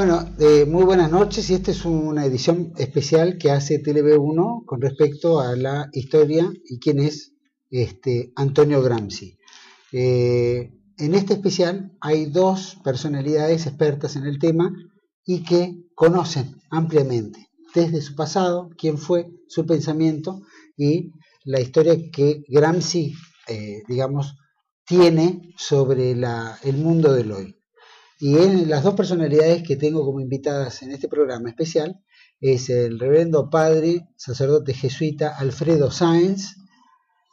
Bueno, eh, muy buenas noches y esta es una edición especial que hace TLB1 con respecto a la historia y quién es este, Antonio Gramsci. Eh, en este especial hay dos personalidades expertas en el tema y que conocen ampliamente desde su pasado, quién fue, su pensamiento y la historia que Gramsci, eh, digamos, tiene sobre el mundo del hoy. Y las dos personalidades que tengo como invitadas en este programa especial es el reverendo padre, sacerdote jesuita Alfredo Sáenz,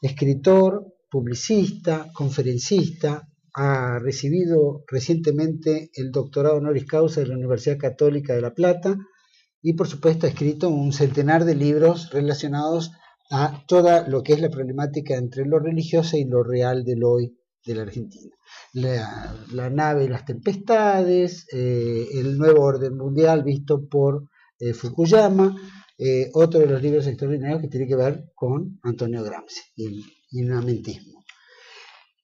escritor, publicista, conferencista, ha recibido recientemente el doctorado honoris causa de la Universidad Católica de La Plata y por supuesto ha escrito un centenar de libros relacionados a toda lo que es la problemática entre lo religioso y lo real del hoy de la Argentina la, nave y las tempestades, eh, el nuevo orden mundial visto por eh, Fukuyama, eh, otro de los libros extraordinarios que tiene que ver con Antonio Gramsci y el inamentismo.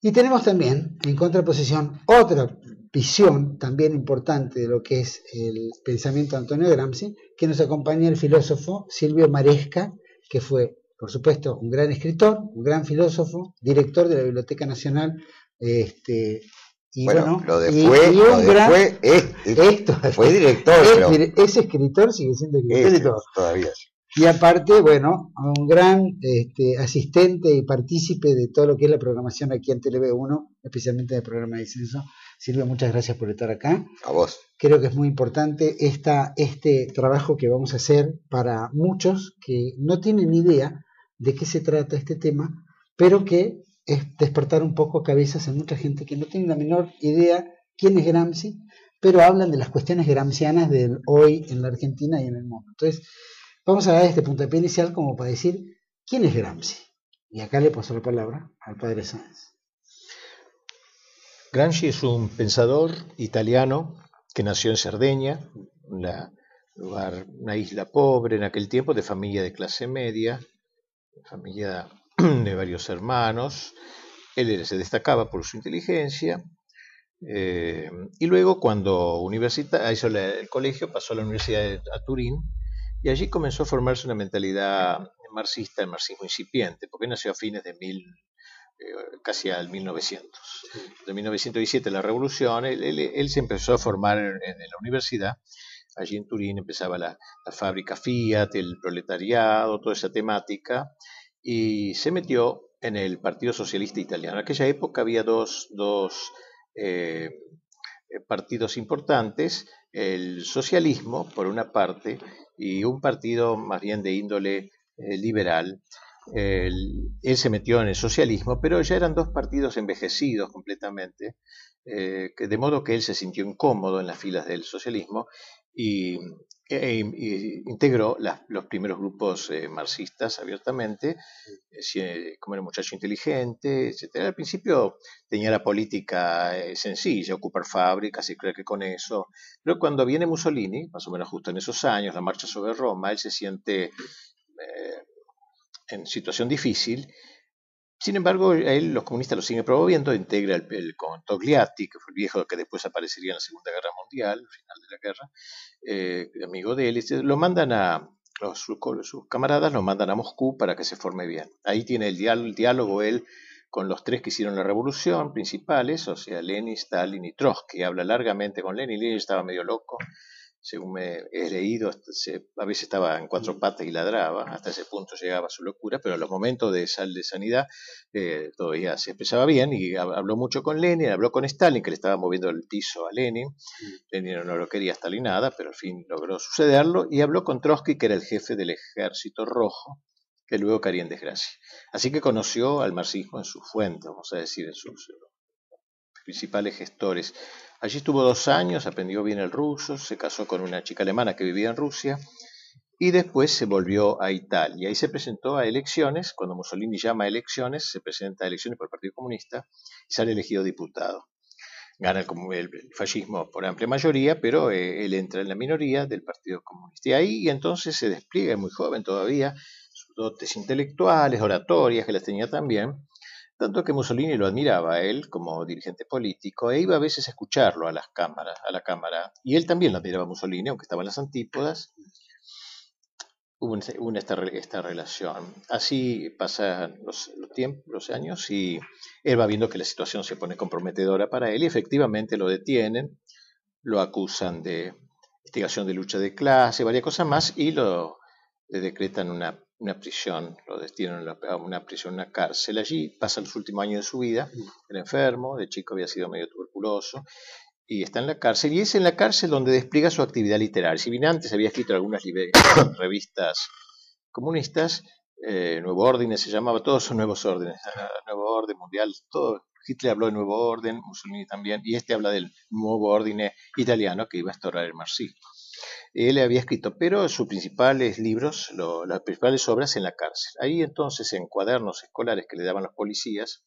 Y tenemos también, en contraposición, otra visión también importante de lo que es el pensamiento de Antonio Gramsci, que nos acompaña el filósofo Silvio Maresca, que fue, por supuesto, un gran escritor, un gran filósofo, director de la Biblioteca Nacional este, y bueno, lo de fue, fue director. Ese escritor sigue siendo escritor todavía. Y aparte, bueno, un gran este, asistente y partícipe de todo lo que es la programación aquí en TV1, especialmente del programa de Censo. Silvia, muchas gracias por estar acá. A vos. Creo que es muy importante esta, este trabajo que vamos a hacer para muchos que no tienen idea de qué se trata este tema, pero que es despertar un poco cabezas en mucha gente que no tiene la menor idea quién es Gramsci, pero hablan de las cuestiones gramscianas del hoy en la Argentina y en el mundo. Entonces, vamos a dar este puntapié inicial como para decir quién es Gramsci. Y acá le paso la palabra al padre Sáenz. Gramsci es un pensador italiano que nació en Cerdeña, una, una isla pobre en aquel tiempo, de familia de clase media, familia de varios hermanos. Él se destacaba por su inteligencia. Eh, y luego, cuando hizo el colegio, pasó a la Universidad de Turín y allí comenzó a formarse una mentalidad marxista, el marxismo incipiente, porque nació a fines de mil, eh, casi al 1900. De 1917, la revolución, él, se empezó a formar en, la universidad. Allí en Turín empezaba la, la fábrica Fiat, el proletariado, toda esa temática y se metió en el Partido Socialista Italiano. En aquella época había dos, eh, partidos importantes, el socialismo, por una parte, y un partido más bien de índole eh, liberal. él se metió en el socialismo, pero ya eran dos partidos envejecidos completamente, eh, de modo que él se sintió incómodo en las filas del socialismo y e, integró los primeros grupos eh, marxistas abiertamente, eh, como era un muchacho inteligente, etc. Al principio tenía la política eh, sencilla, ocupar fábricas y creo que con eso, pero cuando viene Mussolini, más o menos justo en esos años, la marcha sobre Roma, él se siente en situación difícil sin embargo, él, los comunistas lo siguen promoviendo, integra el, con Togliatti, que fue el viejo que después aparecería en la Segunda Guerra Mundial, al final de la guerra, eh, amigo de él, lo mandan a, los, sus, camaradas lo mandan a Moscú para que se forme bien. Ahí tiene el, el diálogo él con los tres que hicieron la revolución principales, o sea, Lenin, Stalin y Trotsky. Habla largamente con Lenin, Lenin estaba medio loco, según me he leído, a veces estaba en cuatro patas y ladraba, hasta ese punto llegaba su locura, pero en los momentos de sal de sanidad eh, todavía se expresaba bien y habló mucho con Lenin, habló con Stalin, que le estaba moviendo el piso a Lenin, Lenin no lo quería Stalin nada, pero al fin logró sucederlo, y habló con Trotsky, que era el jefe del ejército rojo, que luego caería en desgracia. Así que conoció al marxismo en su fuente, vamos a decir, en sus principales gestores. Allí estuvo dos años, aprendió bien el ruso, se casó con una chica alemana que vivía en Rusia y después se volvió a Italia y se presentó a elecciones, cuando Mussolini llama a elecciones, se presenta a elecciones por el Partido Comunista y sale elegido diputado. Gana el, fascismo por amplia mayoría, pero eh, él entra en la minoría del Partido Comunista. Y ahí entonces se despliega, muy joven todavía, sus dotes intelectuales, oratorias, que las tenía también, Tanto que Mussolini lo admiraba a él como dirigente político e iba a veces a escucharlo a las cámaras, a la cámara. Y él también lo admiraba a Mussolini, aunque estaba en las antípodas. Hubo, esta, relación. Así pasan los, tiempos, los años y él va viendo que la situación se pone comprometedora para él y efectivamente lo detienen, lo acusan de investigación de lucha de clase, varias cosas más y lo le decretan una una prisión, lo destinan a una prisión, una cárcel. Allí pasa los últimos años de su vida, era enfermo, de chico había sido medio tuberculoso, y está en la cárcel, y es en la cárcel donde despliega su actividad literaria. Si bien antes había escrito algunas revistas comunistas, eh, Nuevo Orden se llamaba, todos son nuevos órdenes, Nuevo Orden Mundial, todo. Hitler habló de Nuevo Orden, Mussolini también, y este habla del Nuevo Orden italiano que iba a instaurar el marxismo él había escrito, pero sus principales libros, las principales obras en la cárcel. Ahí entonces, en cuadernos escolares que le daban los policías,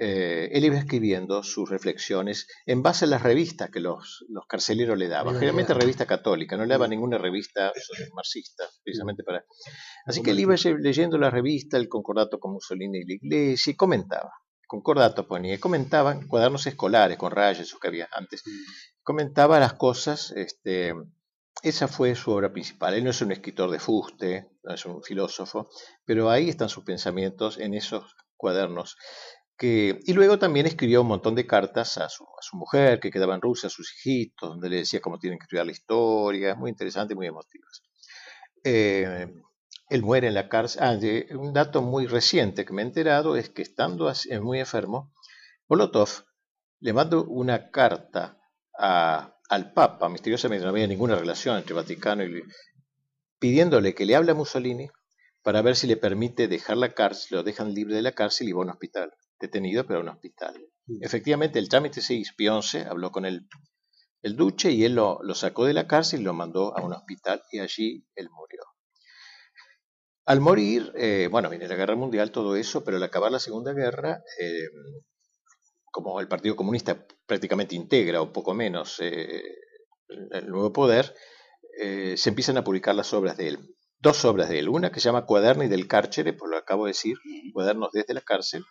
eh, él iba escribiendo sus reflexiones en base a las revistas que los, carceleros le daban, generalmente revista católica, no le daba ninguna revista marxista, precisamente para... Así que él iba leyendo la revista, el concordato con Mussolini y la iglesia, y comentaba. Concordato ponía, comentaba cuadernos escolares con rayas, eso que había antes, comentaba las cosas este, esa fue su obra principal. Él no es un escritor de fuste, no es un filósofo, pero ahí están sus pensamientos en esos cuadernos. Y luego también escribió un montón de cartas a su, mujer, que quedaba en Rusia, a sus hijitos, donde le decía cómo tienen que estudiar la historia, muy interesante, muy emotivas. Eh, él muere en la cárcel. Ah, un dato muy reciente que me he enterado es que estando muy enfermo, Molotov le mandó una carta a al Papa, misteriosamente no había ninguna relación entre Vaticano y pidiéndole que le hable a Mussolini para ver si le permite dejar la cárcel, lo dejan libre de la cárcel y va a un hospital, detenido pero a un hospital. Efectivamente, el trámite se hizo, Pionce habló con el, el duche y él lo, sacó de la cárcel y lo mandó a un hospital y allí él murió. Al morir, eh, bueno, viene la guerra mundial, todo eso, pero al acabar la Segunda Guerra, eh, como el Partido Comunista prácticamente integra o poco menos eh, el nuevo poder, eh, se empiezan a publicar las obras de él. Dos obras de él, una que se llama Cuaderni del Cárcere, por lo que acabo de decir, Cuadernos desde la cárcel,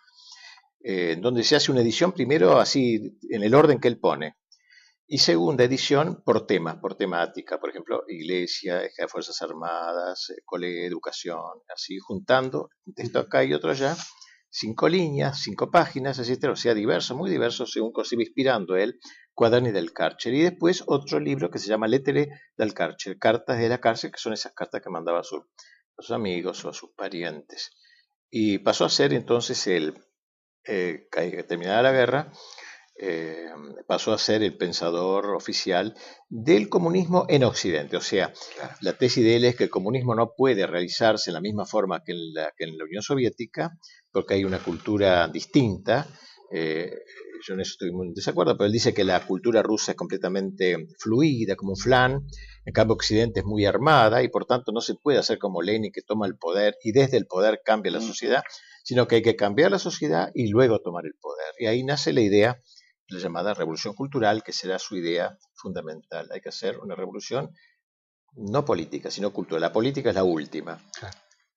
eh, donde se hace una edición primero así en el orden que él pone, y segunda edición por temas, por temática, por ejemplo, iglesia, Fuerzas Armadas, colegio, educación, así juntando un texto acá y otro allá, cinco líneas, cinco páginas, etcétera, o sea, diverso, muy diverso, según se iba inspirando él, Cuaderni del Cárcel. Y después otro libro que se llama Lettere del Cárcel, Cartas de la Cárcel, que son esas cartas que mandaba a, sus amigos o a sus parientes. Y pasó a ser entonces el, eh, terminada la guerra, eh, pasó a ser el pensador oficial del comunismo en Occidente. O sea, la tesis de él es que el comunismo no puede realizarse en la misma forma que en la, que en la Unión Soviética, porque hay una cultura distinta. Eh, yo en eso estoy muy en desacuerdo, pero él dice que la cultura rusa es completamente fluida, como un flan, en cambio Occidente es muy armada y por tanto no se puede hacer como Lenin que toma el poder y desde el poder cambia la mm. sociedad, sino que hay que cambiar la sociedad y luego tomar el poder. Y ahí nace la idea la llamada revolución cultural, que será su idea fundamental. Hay que hacer una revolución no política, sino cultural. La política es la última.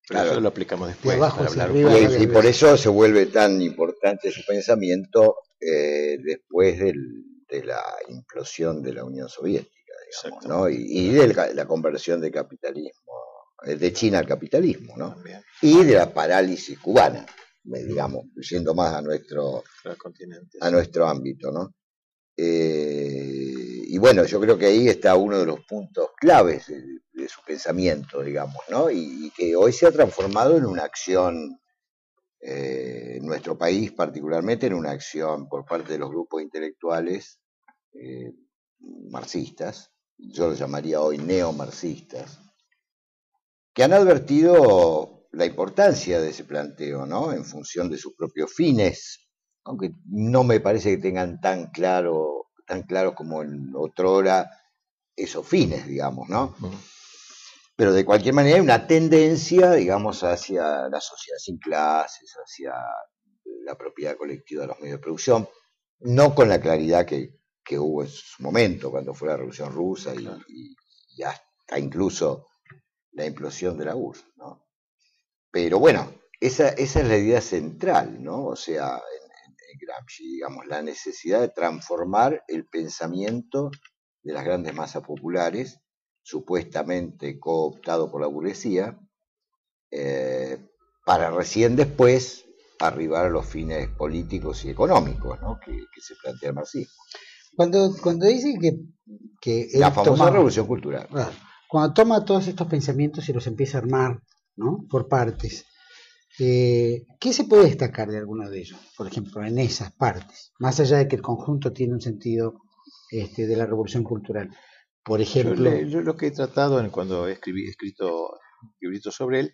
Pero eso lo aplicamos después para hablar. Y, por eso se vuelve tan importante su pensamiento eh, después de la implosión de la Unión Soviética, digamos, ¿no? y, de la, conversión de capitalismo, eh, de China al capitalismo, ¿no? y de la parálisis cubana digamos, yendo más a nuestro, a nuestro ámbito, ¿no? Eh, y bueno, yo creo que ahí está uno de los puntos claves de, su pensamiento, digamos, ¿no? Y, que hoy se ha transformado en una acción, eh, en nuestro país particularmente, en una acción por parte de los grupos intelectuales eh, marxistas, yo lo llamaría hoy neomarxistas, que han advertido la importancia de ese planteo, ¿no? En función de sus propios fines, aunque no me parece que tengan tan claro, tan claro como en otrora esos fines, digamos, ¿no? Pero de cualquier manera hay una tendencia, digamos, hacia la sociedad sin clases, hacia la propiedad colectiva de los medios de producción, no con la claridad que, hubo en su momento, cuando fue la Revolución Rusa y, y hasta incluso la implosión de la URSS, ¿no? Pero bueno, esa, esa es la idea central, ¿no? O sea, en, en Gramsci, digamos, la necesidad de transformar el pensamiento de las grandes masas populares, supuestamente cooptado por la burguesía, eh, para recién después arribar a los fines políticos y económicos ¿no? que, se plantea el marxismo. Cuando, cuando dice que... que la famosa revolución cultural. cuando toma todos estos pensamientos y los empieza a armar ¿no? por partes, eh, ¿qué se puede destacar de alguno de ellos? Por ejemplo, en esas partes, más allá de que el conjunto tiene un sentido este, de la revolución cultural. Por ejemplo... Yo, lo que he tratado en, cuando he escrito libritos sobre él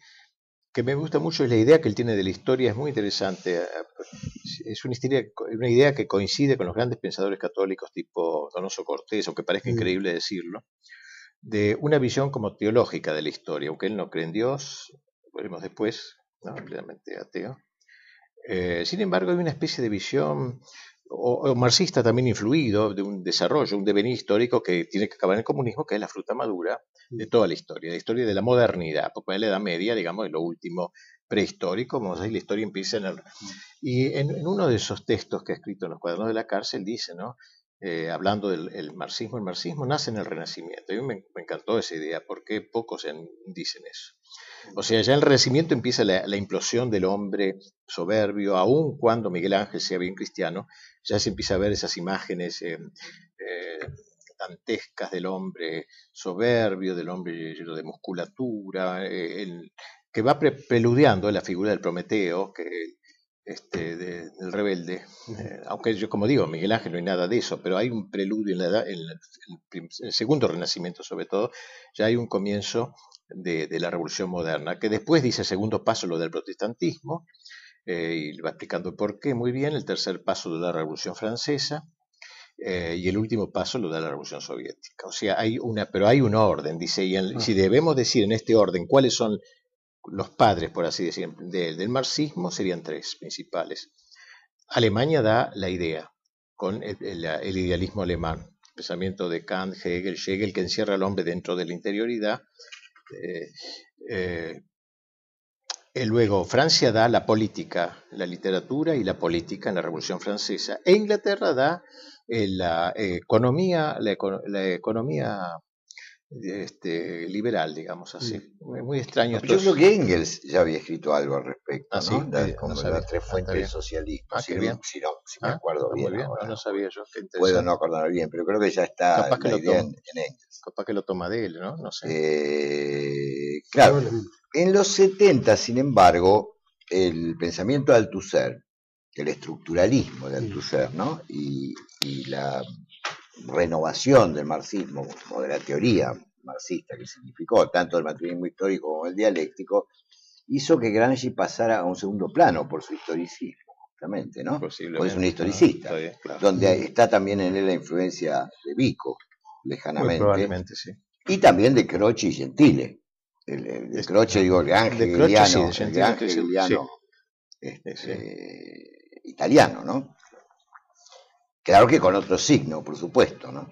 que me gusta mucho es la idea que él tiene de la historia, es muy interesante. Eh, es una, una idea que coincide con los grandes pensadores católicos tipo Donoso Cortés, aunque parezca mm. increíble decirlo, de una visión como teológica de la historia, aunque él no cree en Dios, veremos después, no, plenamente ateo. Eh, sin embargo, hay una especie de visión o, marxista también influido de un desarrollo, un devenir histórico que tiene que acabar en el comunismo, que es la fruta madura de mm. toda la historia, la historia de la modernidad, porque en la Edad Media, digamos, es lo último prehistórico, vamos a decir, la historia empieza en el... Y en, uno de esos textos que ha escrito en los cuadernos de la cárcel dice, ¿no? Eh, hablando del marxismo, el marxismo nace en el Renacimiento. A mí me, encantó esa idea, porque pocos dicen eso. O sea, ya en el Renacimiento empieza la, implosión del hombre soberbio, aun cuando Miguel Ángel sea bien cristiano, ya se empieza a ver esas imágenes eh, eh, dantescas del hombre soberbio, del hombre lleno de musculatura, eh, que va preludiando la figura del Prometeo, que este, del rebelde, aunque yo como digo, Miguel Ángel no hay nada de eso, pero hay un preludio en, la, en, el segundo renacimiento sobre todo, ya hay un comienzo de, la revolución moderna, que después dice segundo paso lo del protestantismo, eh, y va explicando por qué muy bien, el tercer paso de la revolución francesa, eh, y el último paso lo da la revolución soviética. O sea, hay una, pero hay un orden, dice, y ah. si debemos decir en este orden cuáles son los padres, por así decir, del marxismo, serían tres principales. Alemania da la idea, con el, idealismo alemán, pensamiento de Kant, Hegel, Hegel, que encierra al hombre dentro de la interioridad, eh, eh, eh, luego, Francia da la política, la literatura y la política en la Revolución Francesa. E Inglaterra da la economía, la, economía este, liberal, digamos así. Mm. Muy extraño. Yo creo que Engels ya había escrito algo al respecto, ah, ¿no? como las tres ah, fuentes. Ah, si, bien. si, no, si me ah, acuerdo bien. No, sabía yo. Puedo no acordarme bien, pero creo que ya está Capaz que la lo idea en, Engels. Capaz que lo toma de él, ¿no? No sé. Eh, claro. En los 70, sin embargo, el pensamiento de Althusser, el estructuralismo de Althusser, ¿no? Y, y la renovación del marxismo, como de la teoría marxista que significó tanto el materialismo histórico como el dialéctico, hizo que Gramsci pasara a un segundo plano por su historicismo, justamente, ¿no? Porque es un historicista, donde está también en él la influencia de Vico, lejanamente. probablemente, sí. Y también de Croce y Gentile. El, de Croce, digo, el ángel italiano, ¿no? Claro que con otro signo, por supuesto, ¿no?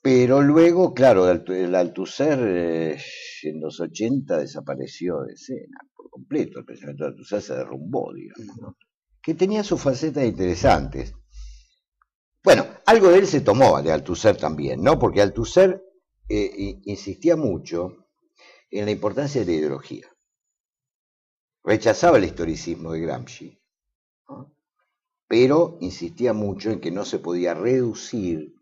Pero luego, claro, el Althusser eh, en los 80 desapareció de escena por completo. El pensamiento de Althusser se derrumbó, digamos, ¿no? que tenía sus facetas interesantes. Bueno, algo de él se tomó de Althusser también, ¿no? Porque Althusser eh, insistía mucho en la importancia de la ideología. Rechazaba el historicismo de Gramsci, pero insistía mucho en que no se podía reducir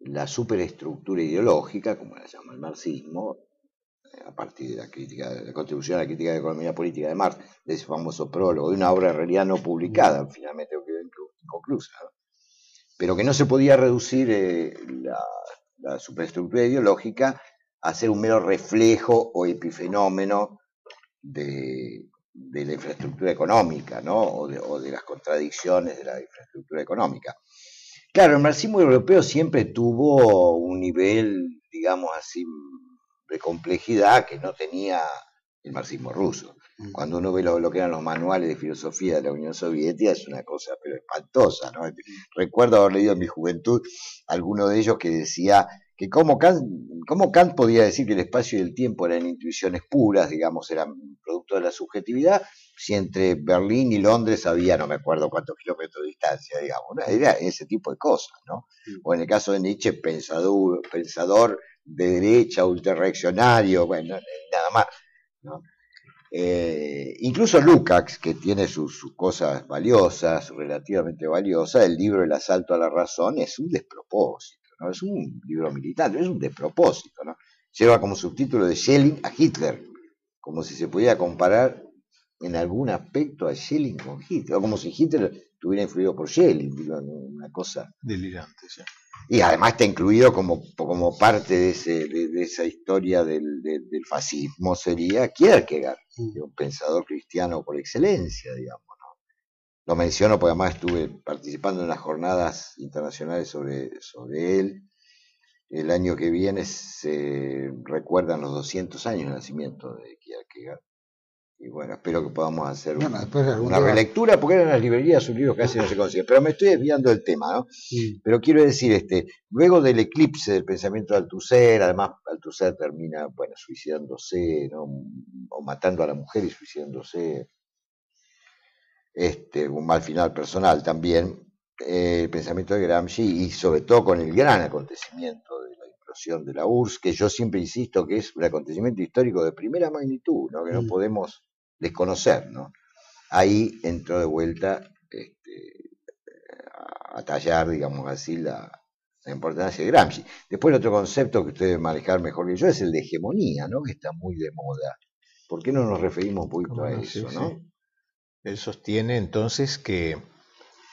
la superestructura ideológica, como la llama el marxismo, eh, a partir de la crítica, de la contribución a la crítica de la economía política de Marx, de ese famoso prólogo, de una obra en realidad no publicada, finalmente inconclusa, pero que no se podía reducir eh, la, superestructura ideológica a ser un mero reflejo o epifenómeno de, de la infraestructura económica, ¿no? o, de, las contradicciones de la infraestructura económica. Claro, el marxismo europeo siempre tuvo un nivel, digamos así, de complejidad que no tenía el marxismo ruso. Mm. Cuando uno ve lo, que eran los manuales de filosofía de la Unión Soviética es una cosa pero espantosa, ¿no? Recuerdo haber leído en mi juventud alguno de ellos que decía que cómo Kant, Kant podía decir que el espacio y el tiempo eran intuiciones puras, digamos, eran producto de la subjetividad, si entre Berlín y Londres había no me acuerdo cuántos kilómetros de distancia, digamos, era ese tipo de cosas, ¿no? O en el caso de Nietzsche, pensador, pensador de derecha, ultrarreaccionario, bueno, nada más, ¿no? Eh, incluso Lukács, que tiene sus, cosas valiosas, relativamente valiosas, el libro El asalto a la razón es un despropósito, ¿no? Es un libro militar, es un despropósito, ¿no? Lleva como subtítulo de Schelling a Hitler, como si se pudiera comparar en algún aspecto a Schelling con Hitler, o como si Hitler estuviera influido por Schelling, digo, una cosa... Delirante, sí. Y además está incluido como, como parte de, ese, de, esa historia del, del, fascismo, sería Kierkegaard, un pensador cristiano por excelencia, digamos. Lo menciono porque además estuve participando en las jornadas internacionales sobre, sobre él. El año que viene se recuerdan los 200 años de nacimiento de Kierkegaard. Y bueno, espero que podamos hacer una, relectura, porque en las librerías sus libros casi no se consiguen. Pero me estoy desviando del tema, ¿no? Pero quiero decir, este, luego del eclipse del pensamiento de Althusser, además Althusser termina, bueno, suicidándose, ¿no? O matando a la mujer y suicidándose. Este, un mal final personal también. Eh, el pensamiento de Gramsci y sobre todo con el gran acontecimiento de la implosión de la URSS, que yo siempre insisto que es un acontecimiento histórico de primera magnitud, ¿no? que no podemos desconocer, ¿no? Ahí entró de vuelta este, a tallar, digamos así, la, importancia de Gramsci. Después otro concepto que ustedes manejar mejor que yo es el de hegemonía, ¿no? Que está muy de moda. ¿Por qué no nos referimos un poquito a eso, no? Él sostiene entonces que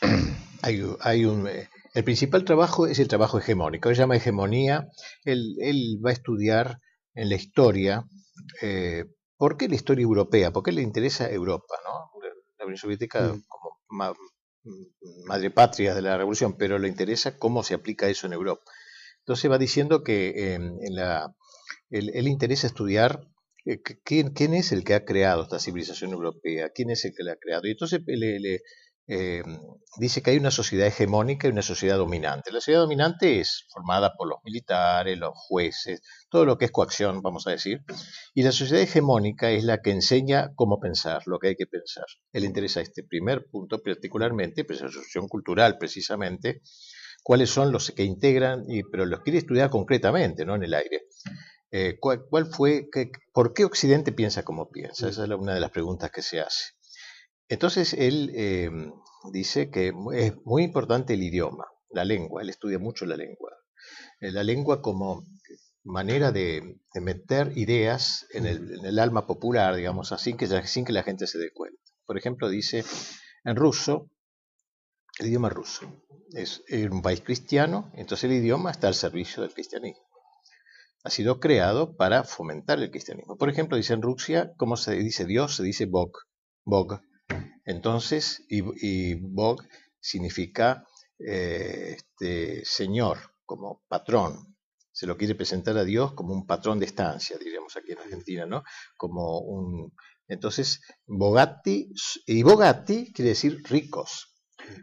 hay, un... Eh, el principal trabajo es el trabajo hegemónico. Él llama hegemonía. Él, va a estudiar en la historia eh, ¿Por qué la historia europea? ¿Por qué le interesa Europa? ¿no? La Unión Soviética mm. como madre patria de la revolución, pero le interesa cómo se aplica eso en Europa. Entonces va diciendo que em, en la, él, interesa estudiar eh, ¿quién, quién, es el que ha creado esta civilización europea, quién es el que la ha creado. Y entonces le, eh, dice que hay una sociedad hegemónica y una sociedad dominante. La sociedad dominante es formada por los militares, los jueces, todo lo que es coacción, vamos a decir, y la sociedad hegemónica es la que enseña cómo pensar, lo que hay que pensar. Él interesa este primer punto particularmente, pues la asociación cultural precisamente, cuáles son los que integran, y, pero los quiere estudiar concretamente, no en el aire. Eh, ¿cuál, fue, por qué Occidente piensa como piensa? Esa es una de las preguntas que se hace. Entonces él em, dice que es muy importante el idioma, la lengua, él estudia mucho la lengua. Eh, la lengua como manera de, meter ideas en el, alma popular, digamos así, que, sin que la gente se dé cuenta. Por ejemplo, dice en ruso, el idioma ruso es un país cristiano, entonces el idioma está al servicio del cristianismo. Ha sido creado para fomentar el cristianismo. Por ejemplo, dice en Rusia, ¿cómo se dice Dios? Se dice Bog. Bog entonces, y, Bog significa eh, este, señor, como patrón. Se lo quiere presentar a Dios como un patrón de estancia, diríamos aquí en Argentina, ¿no? Como un. Entonces, Bogatti, y Bogatti quiere decir ricos.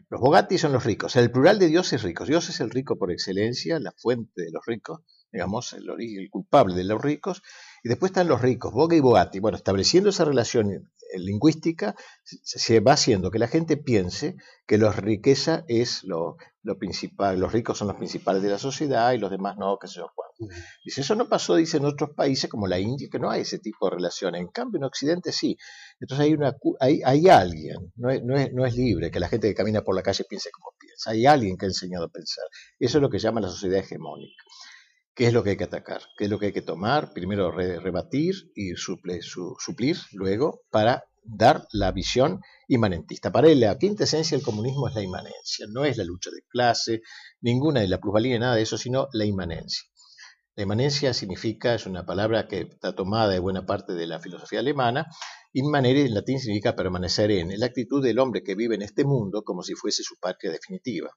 Los Bogatti son los ricos. El plural de Dios es ricos. Dios es el rico por excelencia, la fuente de los ricos, digamos, el, el culpable de los ricos. Y después están los ricos, Boga y Bogatti. Bueno, estableciendo esa relación lingüística, se va haciendo que la gente piense que la riqueza es lo, principal, los ricos son los principales de la sociedad y los demás no, qué sé yo cuánto. Dice, eso no pasó, dice, en otros países como la India, que no hay ese tipo de relación. En cambio, en Occidente sí. Entonces hay, una, hay, hay alguien, no es, no, es, no es libre que la gente que camina por la calle piense como piensa. Hay alguien que ha enseñado a pensar. Eso es lo que llama la sociedad hegemónica. ¿Qué es lo que hay que atacar? ¿Qué es lo que hay que tomar? Primero rebatir y suplir, luego para dar la visión inmanentista. Para él la quinta esencia del comunismo es la inmanencia, no es la lucha de clase, ninguna de la plusvalía, nada de eso, sino la inmanencia. La inmanencia significa, es una palabra que está tomada de buena parte de la filosofía alemana, inmanere en latín significa permanecer en, la actitud del hombre que vive en este mundo como si fuese su patria definitiva,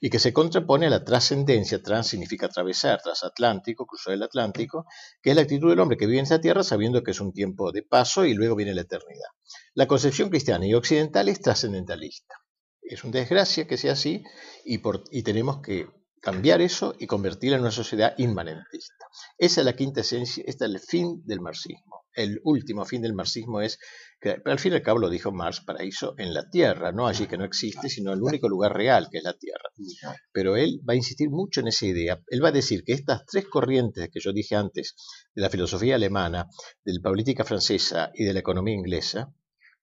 y que se contrapone a la trascendencia, trans significa atravesar, transatlántico, cruzar el Atlántico, que es la actitud del hombre que vive en esta tierra sabiendo que es un tiempo de paso y luego viene la eternidad. La concepción cristiana y occidental es trascendentalista. Es una desgracia que sea así y, y tenemos que cambiar eso y convertirla en una sociedad inmanentista. Esa es la quinta esencia, este es el fin del marxismo. el último fin del marxismo es que, al fin y al cabo lo dijo Marx, paraíso en la tierra, no allí que no existe, sino el único lugar real que es la tierra. Pero él va a insistir mucho en esa idea. Él va a decir que estas tres corrientes que yo dije antes, de la filosofía alemana, de la política francesa y de la economía inglesa,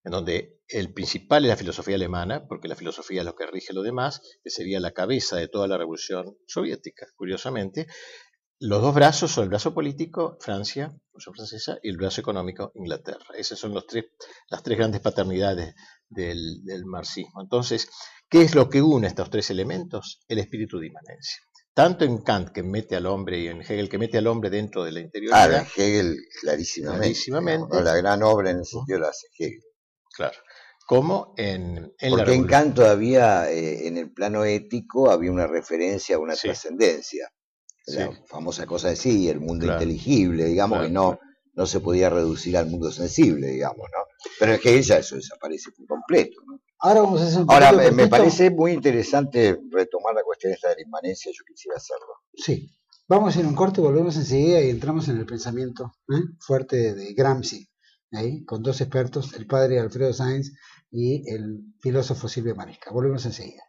en donde el principal es la filosofía alemana, porque la filosofía es lo que rige lo demás, que sería la cabeza de toda la revolución soviética, curiosamente, los dos brazos son el brazo político, Francia, Revolución Francesa, y el brazo económico, Inglaterra. Esas son los tres, las tres grandes paternidades del, marxismo. Entonces, ¿qué es lo que une estos tres elementos? El espíritu de inmanencia. Tanto en Kant, que mete al hombre, y en Hegel, que mete al hombre dentro de la interioridad. Ah, Hegel, clarísimamente. la gran obra en ese sentido la hace Hegel. Claro. Como en, en Porque en Kant todavía, eh, en el plano ético, había una referencia a una trascendencia la famosa cosa de sí, el mundo inteligible, digamos, que no, no se podía reducir al mundo sensible, digamos, ¿no? Pero es que ella eso desaparece por completo, ¿no? Ahora vamos a hacer un Ahora, me, parece muy interesante retomar la cuestión esta de la inmanencia, yo quisiera hacerlo. Sí, vamos a hacer un corte, volvemos enseguida y entramos en el pensamiento ¿eh? fuerte de Gramsci, con dos expertos, el padre Alfredo Sainz y el filósofo Silvio Marisca. Volvemos enseguida.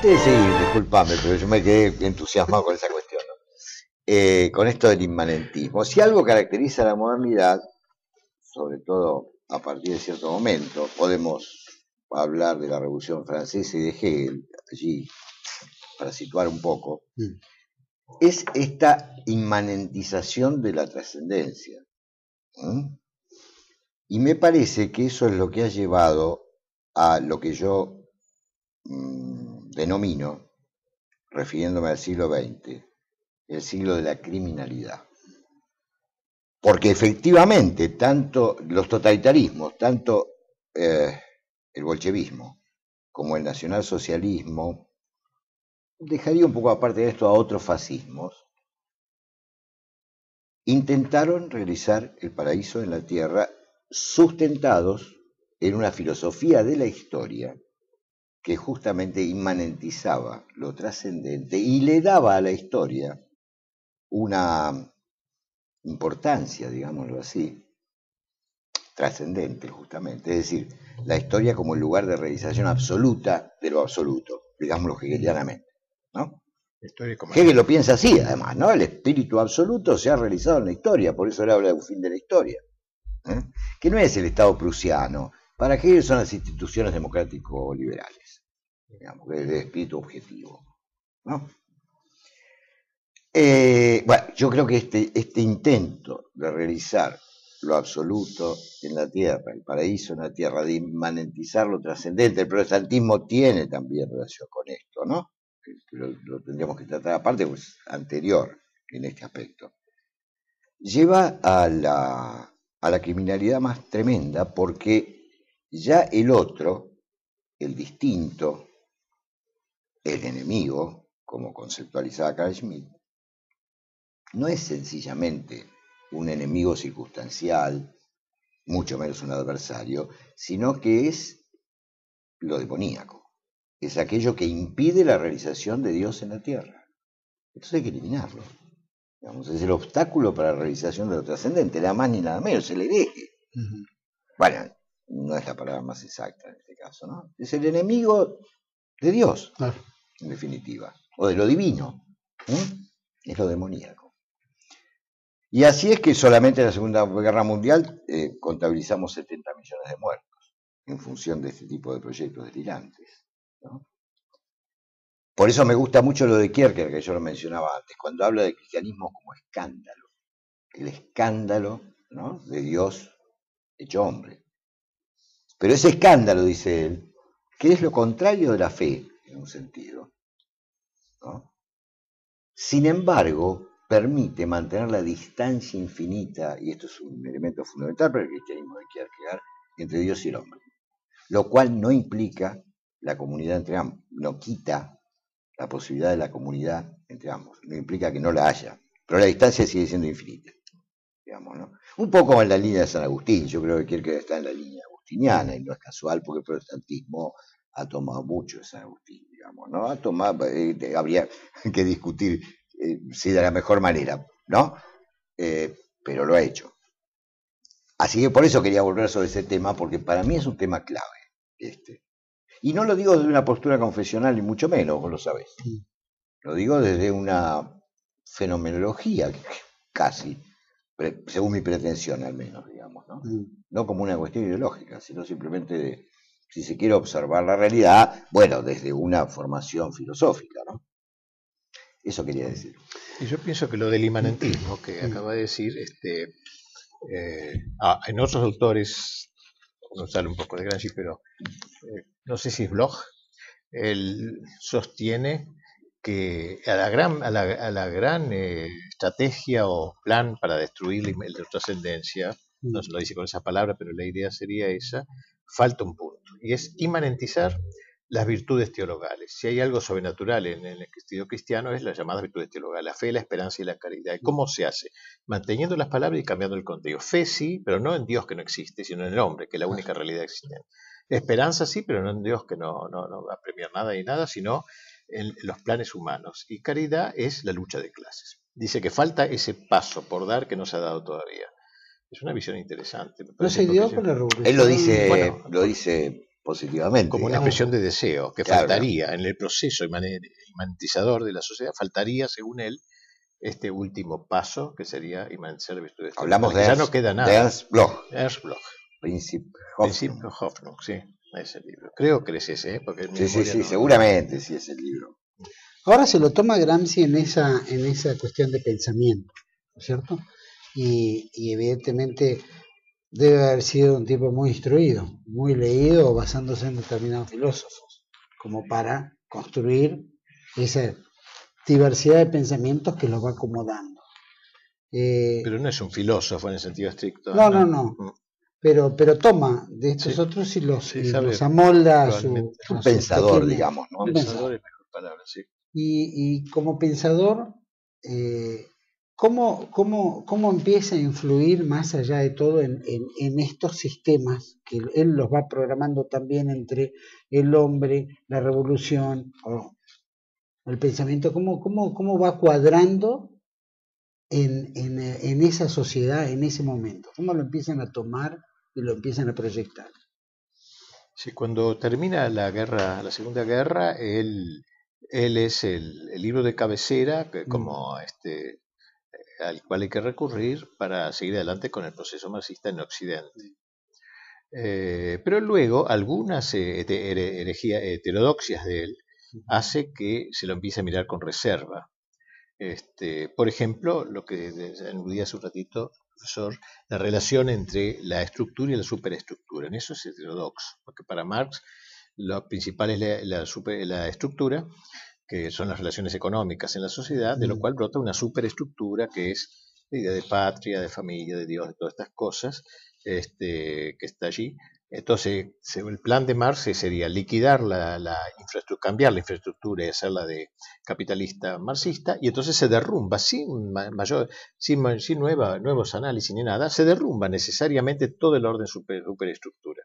Seguir, disculpame, pero yo me quedé entusiasmado con esa cuestión. Eh, con esto del inmanentismo. Si algo caracteriza a la modernidad, sobre todo a partir de cierto momento, podemos hablar de la Revolución Francesa y de Hegel, allí, para situar un poco, mm. es esta inmanentización de la trascendencia. Y me parece que eso es lo que ha llevado a lo que yo mm, denomino, refiriéndome al siglo XX, el siglo de la criminalidad. Porque efectivamente, tanto los totalitarismos, tanto eh, el bolchevismo como el nacionalsocialismo, dejaría un poco aparte de esto a otros fascismos, intentaron realizar el paraíso en la tierra sustentados en una filosofía de la historia que justamente inmanentizaba lo trascendente y le daba a la historia una importancia, digámoslo así, trascendente justamente, es decir, la historia como el lugar de realización absoluta de lo absoluto, digámoslo hegelianamente, ¿no? Hegel lo piensa así, además, ¿no? El espíritu absoluto se ha realizado en la historia, por eso él habla de un fin de la historia, ¿eh? que no es el Estado prusiano, para Hegel son las instituciones democrático-liberales. Digamos, el espíritu objetivo. ¿no? Eh, bueno, yo creo que este, este intento de realizar lo absoluto en la tierra, el paraíso en la tierra, de inmanentizar lo trascendente, el protestantismo tiene también relación con esto, ¿no? Lo, tendríamos que tratar aparte, pues anterior en este aspecto. Lleva a la, a la criminalidad más tremenda porque ya el otro, el distinto, el enemigo, como conceptualizaba Carl Schmitt, no es sencillamente un enemigo circunstancial, mucho menos un adversario, sino que es lo demoníaco, es aquello que impide la realización de Dios en la tierra. Entonces hay que eliminarlo. es el obstáculo para la realización de lo trascendente, nada más ni nada menos, el hereje. Bueno, no es la palabra más exacta en este caso, ¿no? Es el enemigo de Dios, en definitiva, o de lo divino. Es lo demoníaco. Y así es que solamente en la Segunda Guerra Mundial eh, contabilizamos 70 millones de muertos en función de este tipo de proyectos delirantes. Por eso me gusta mucho lo de Kierkegaard, que yo lo mencionaba antes, cuando habla de cristianismo como escándalo, el escándalo de Dios hecho hombre. Pero ese escándalo, dice él, que es lo contrario de la fe, en un sentido. Sin embargo, permite mantener la distancia infinita, y esto es un elemento fundamental para el cristianismo de Kierkegaard, entre Dios y el hombre. Lo cual no implica la comunidad entre ambos, no quita la posibilidad de la comunidad entre ambos, no implica que no la haya, pero la distancia sigue siendo infinita. Digamos, ¿no? Un poco en la línea de San Agustín, yo creo que Kierkegaard está en la línea agustiniana y no es casual porque el protestantismo ha tomado mucho San Agustín, digamos, ¿no? Ha tomado, eh, habría que discutir eh, sí de la mejor manera, ¿no? Eh, pero lo ha hecho. Así que por eso quería volver sobre ese tema, porque para mí es un tema clave. Este. Y no lo digo desde una postura confesional, y mucho menos, vos lo sabés. Lo digo desde una fenomenología, casi, según mi pretensión al menos, digamos, ¿no? No como una cuestión ideológica, sino simplemente de, si se quiere observar la realidad, bueno, desde una formación filosófica, ¿no? Eso quería decir. Y yo pienso que lo del imanentismo que acaba de decir, este, eh, ah, en otros autores, no sale un poco de Gramsci, pero eh, no sé si es blog, él sostiene que a la gran, a la, gran eh, estrategia o plan para destruir la trascendencia, no se lo dice con esa palabra, pero la idea sería esa, falta un punto, y es imanentizar las virtudes teologales. Si hay algo sobrenatural en, el estilo cristiano es las llamadas virtudes teologales, la fe, la esperanza y la caridad. ¿Y cómo se hace? Manteniendo las palabras y cambiando el contenido. Fe sí, pero no en Dios que no existe, sino en el hombre, que es la única realidad existente. Esperanza sí, pero no en Dios que no, no, no va a premiar nada y nada, sino en los planes humanos. Y caridad es la lucha de clases. Dice que falta ese paso por dar que no se ha dado todavía. Es una visión interesante. No se dio por la Él lo dice, lo dice positivamente. Como una expresión de deseo, que faltaría en el proceso imanentizador de la sociedad, faltaría, según él, este último paso, que sería imanentizar virtudes. Hablamos de, ya no queda nada. Ernst Bloch. Ernst Bloch. Principio Hoffnung. sí, ese libro. Creo que es ese, ¿eh? porque Sí, sí, sí, seguramente sí es el libro. Ahora se lo toma Gramsci en esa, en esa cuestión de pensamiento, ¿no es cierto? Y, y evidentemente debe haber sido un tipo muy instruido, muy leído, basándose en determinados filósofos, como para construir esa diversidad de pensamientos que los va acomodando. Eh, pero no es un filósofo en el sentido estricto. No, no, no. Mm. Pero, pero toma de estos otros y los, amolda a su, un pensador, digamos, ¿no? Un pensador es mejor palabra, sí. Y, y como pensador, eh, ¿Cómo, cómo, cómo empieza a influir más allá de todo en, estos sistemas que él los va programando también entre el hombre, la revolución, o el pensamiento? ¿Cómo, cómo, cómo va cuadrando en, en, esa sociedad en ese momento? ¿Cómo lo empiezan a tomar y lo empiezan a proyectar? Sí, cuando termina la guerra, la Segunda Guerra, él, él es el, el libro de cabecera, que mm. como este al cual hay que recurrir para seguir adelante con el proceso marxista en Occidente. Eh, pero luego algunas eh, heterodoxias de él hace que se lo empiece a mirar con reserva. Este, por ejemplo, lo que aludía hace un ratito, profesor, la relación entre la estructura y la superestructura. En eso es heterodoxo, porque para Marx lo principal es la, la estructura, que son las relaciones económicas en la sociedad, de lo cual brota una superestructura que es la idea de patria, de familia, de Dios, de todas estas cosas, este, que está allí. Entonces, el plan de Marx sería liquidar la, infraestructura, cambiar la infraestructura y hacerla de capitalista marxista, y entonces se derrumba sin mayor, sin, sin nueva, nuevos análisis ni nada, se derrumba necesariamente todo el orden super, superestructura.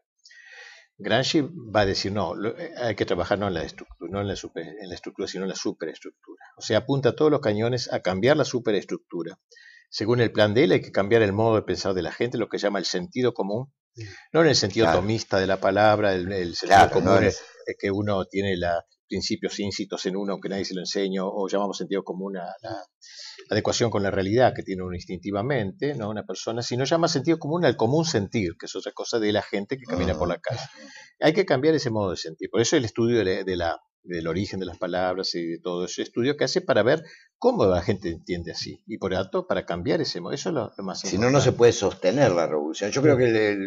Gramsci va a decir, no, eh, hay que trabajar no en la estructura, no en la, en la estructura, sino en la superestructura. O sea, apunta todos los cañones a cambiar la superestructura. Según el plan de él, hay que cambiar el modo de pensar de la gente, lo que llama el sentido común, no en el sentido tomista de la palabra, el, sentido común es... que uno tiene los principios íncitos en uno, aunque nadie se lo enseña, o llamamos sentido común a la adecuación con la realidad que tiene uno instintivamente, no una persona, sino llama sentido común al común sentir, que es otra cosa de la gente que camina por la calle. Hay que cambiar ese modo de sentir. Por eso el estudio de la, del origen de las palabras y de todo ese estudio que hace para ver cómo la gente entiende así. Y por tanto, para cambiar ese modo. Eso es lo, más importante. Si no, no se puede sostener la revolución. Yo creo que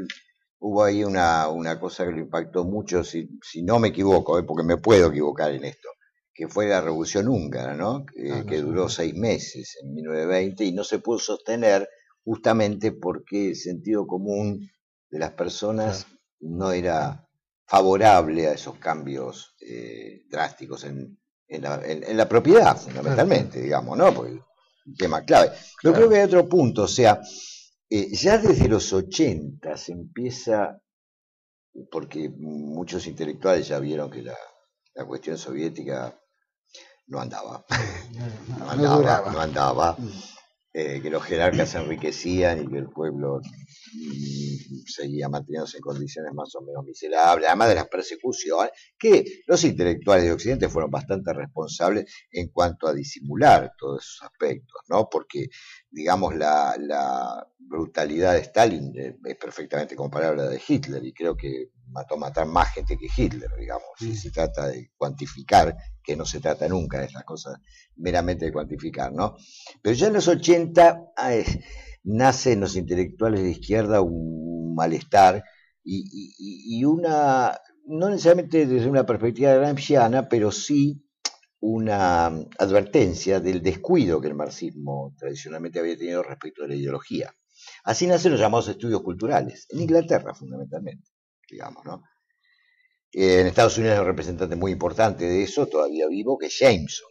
hubo ahí una, una, cosa que le impactó mucho, si, si no me equivoco, ¿eh? porque me puedo equivocar en esto que fue la Revolución Húngara, ¿no? que, ah, duró seis meses en 1920 y no se pudo sostener justamente porque el sentido común de las personas no era favorable a esos cambios eh, drásticos en, la, propiedad, fundamentalmente, digamos, ¿no? Porque un tema clave. Pero creo que hay otro punto, o sea, eh, ya desde los 80 se empieza, porque muchos intelectuales ya vieron que la, la cuestión soviética no andaba. No, andaba, no, andaba. Eh, que los jerarcas se enriquecían y que el pueblo mm, seguía manteniéndose en condiciones más o menos miserables, además de las persecuciones, que los intelectuales de Occidente fueron bastante responsables en cuanto a disimular todos esos aspectos, ¿no? Porque, digamos, la, la brutalidad de Stalin es perfectamente comparable a la de Hitler y creo que mató a matar más gente que Hitler, digamos, si se trata de cuantificar, que no se trata nunca de esas cosas meramente de cuantificar, ¿no? Pero ya en los 80 nace en los intelectuales de izquierda un malestar y, una, no necesariamente desde una perspectiva gramsciana, pero sí una advertencia del descuido que el marxismo tradicionalmente había tenido respecto de la ideología. Así nacen los llamados estudios culturales, en Inglaterra fundamentalmente digamos, ¿no? en Estados Unidos hay un representante muy importante de eso, todavía vivo, que es Jameson,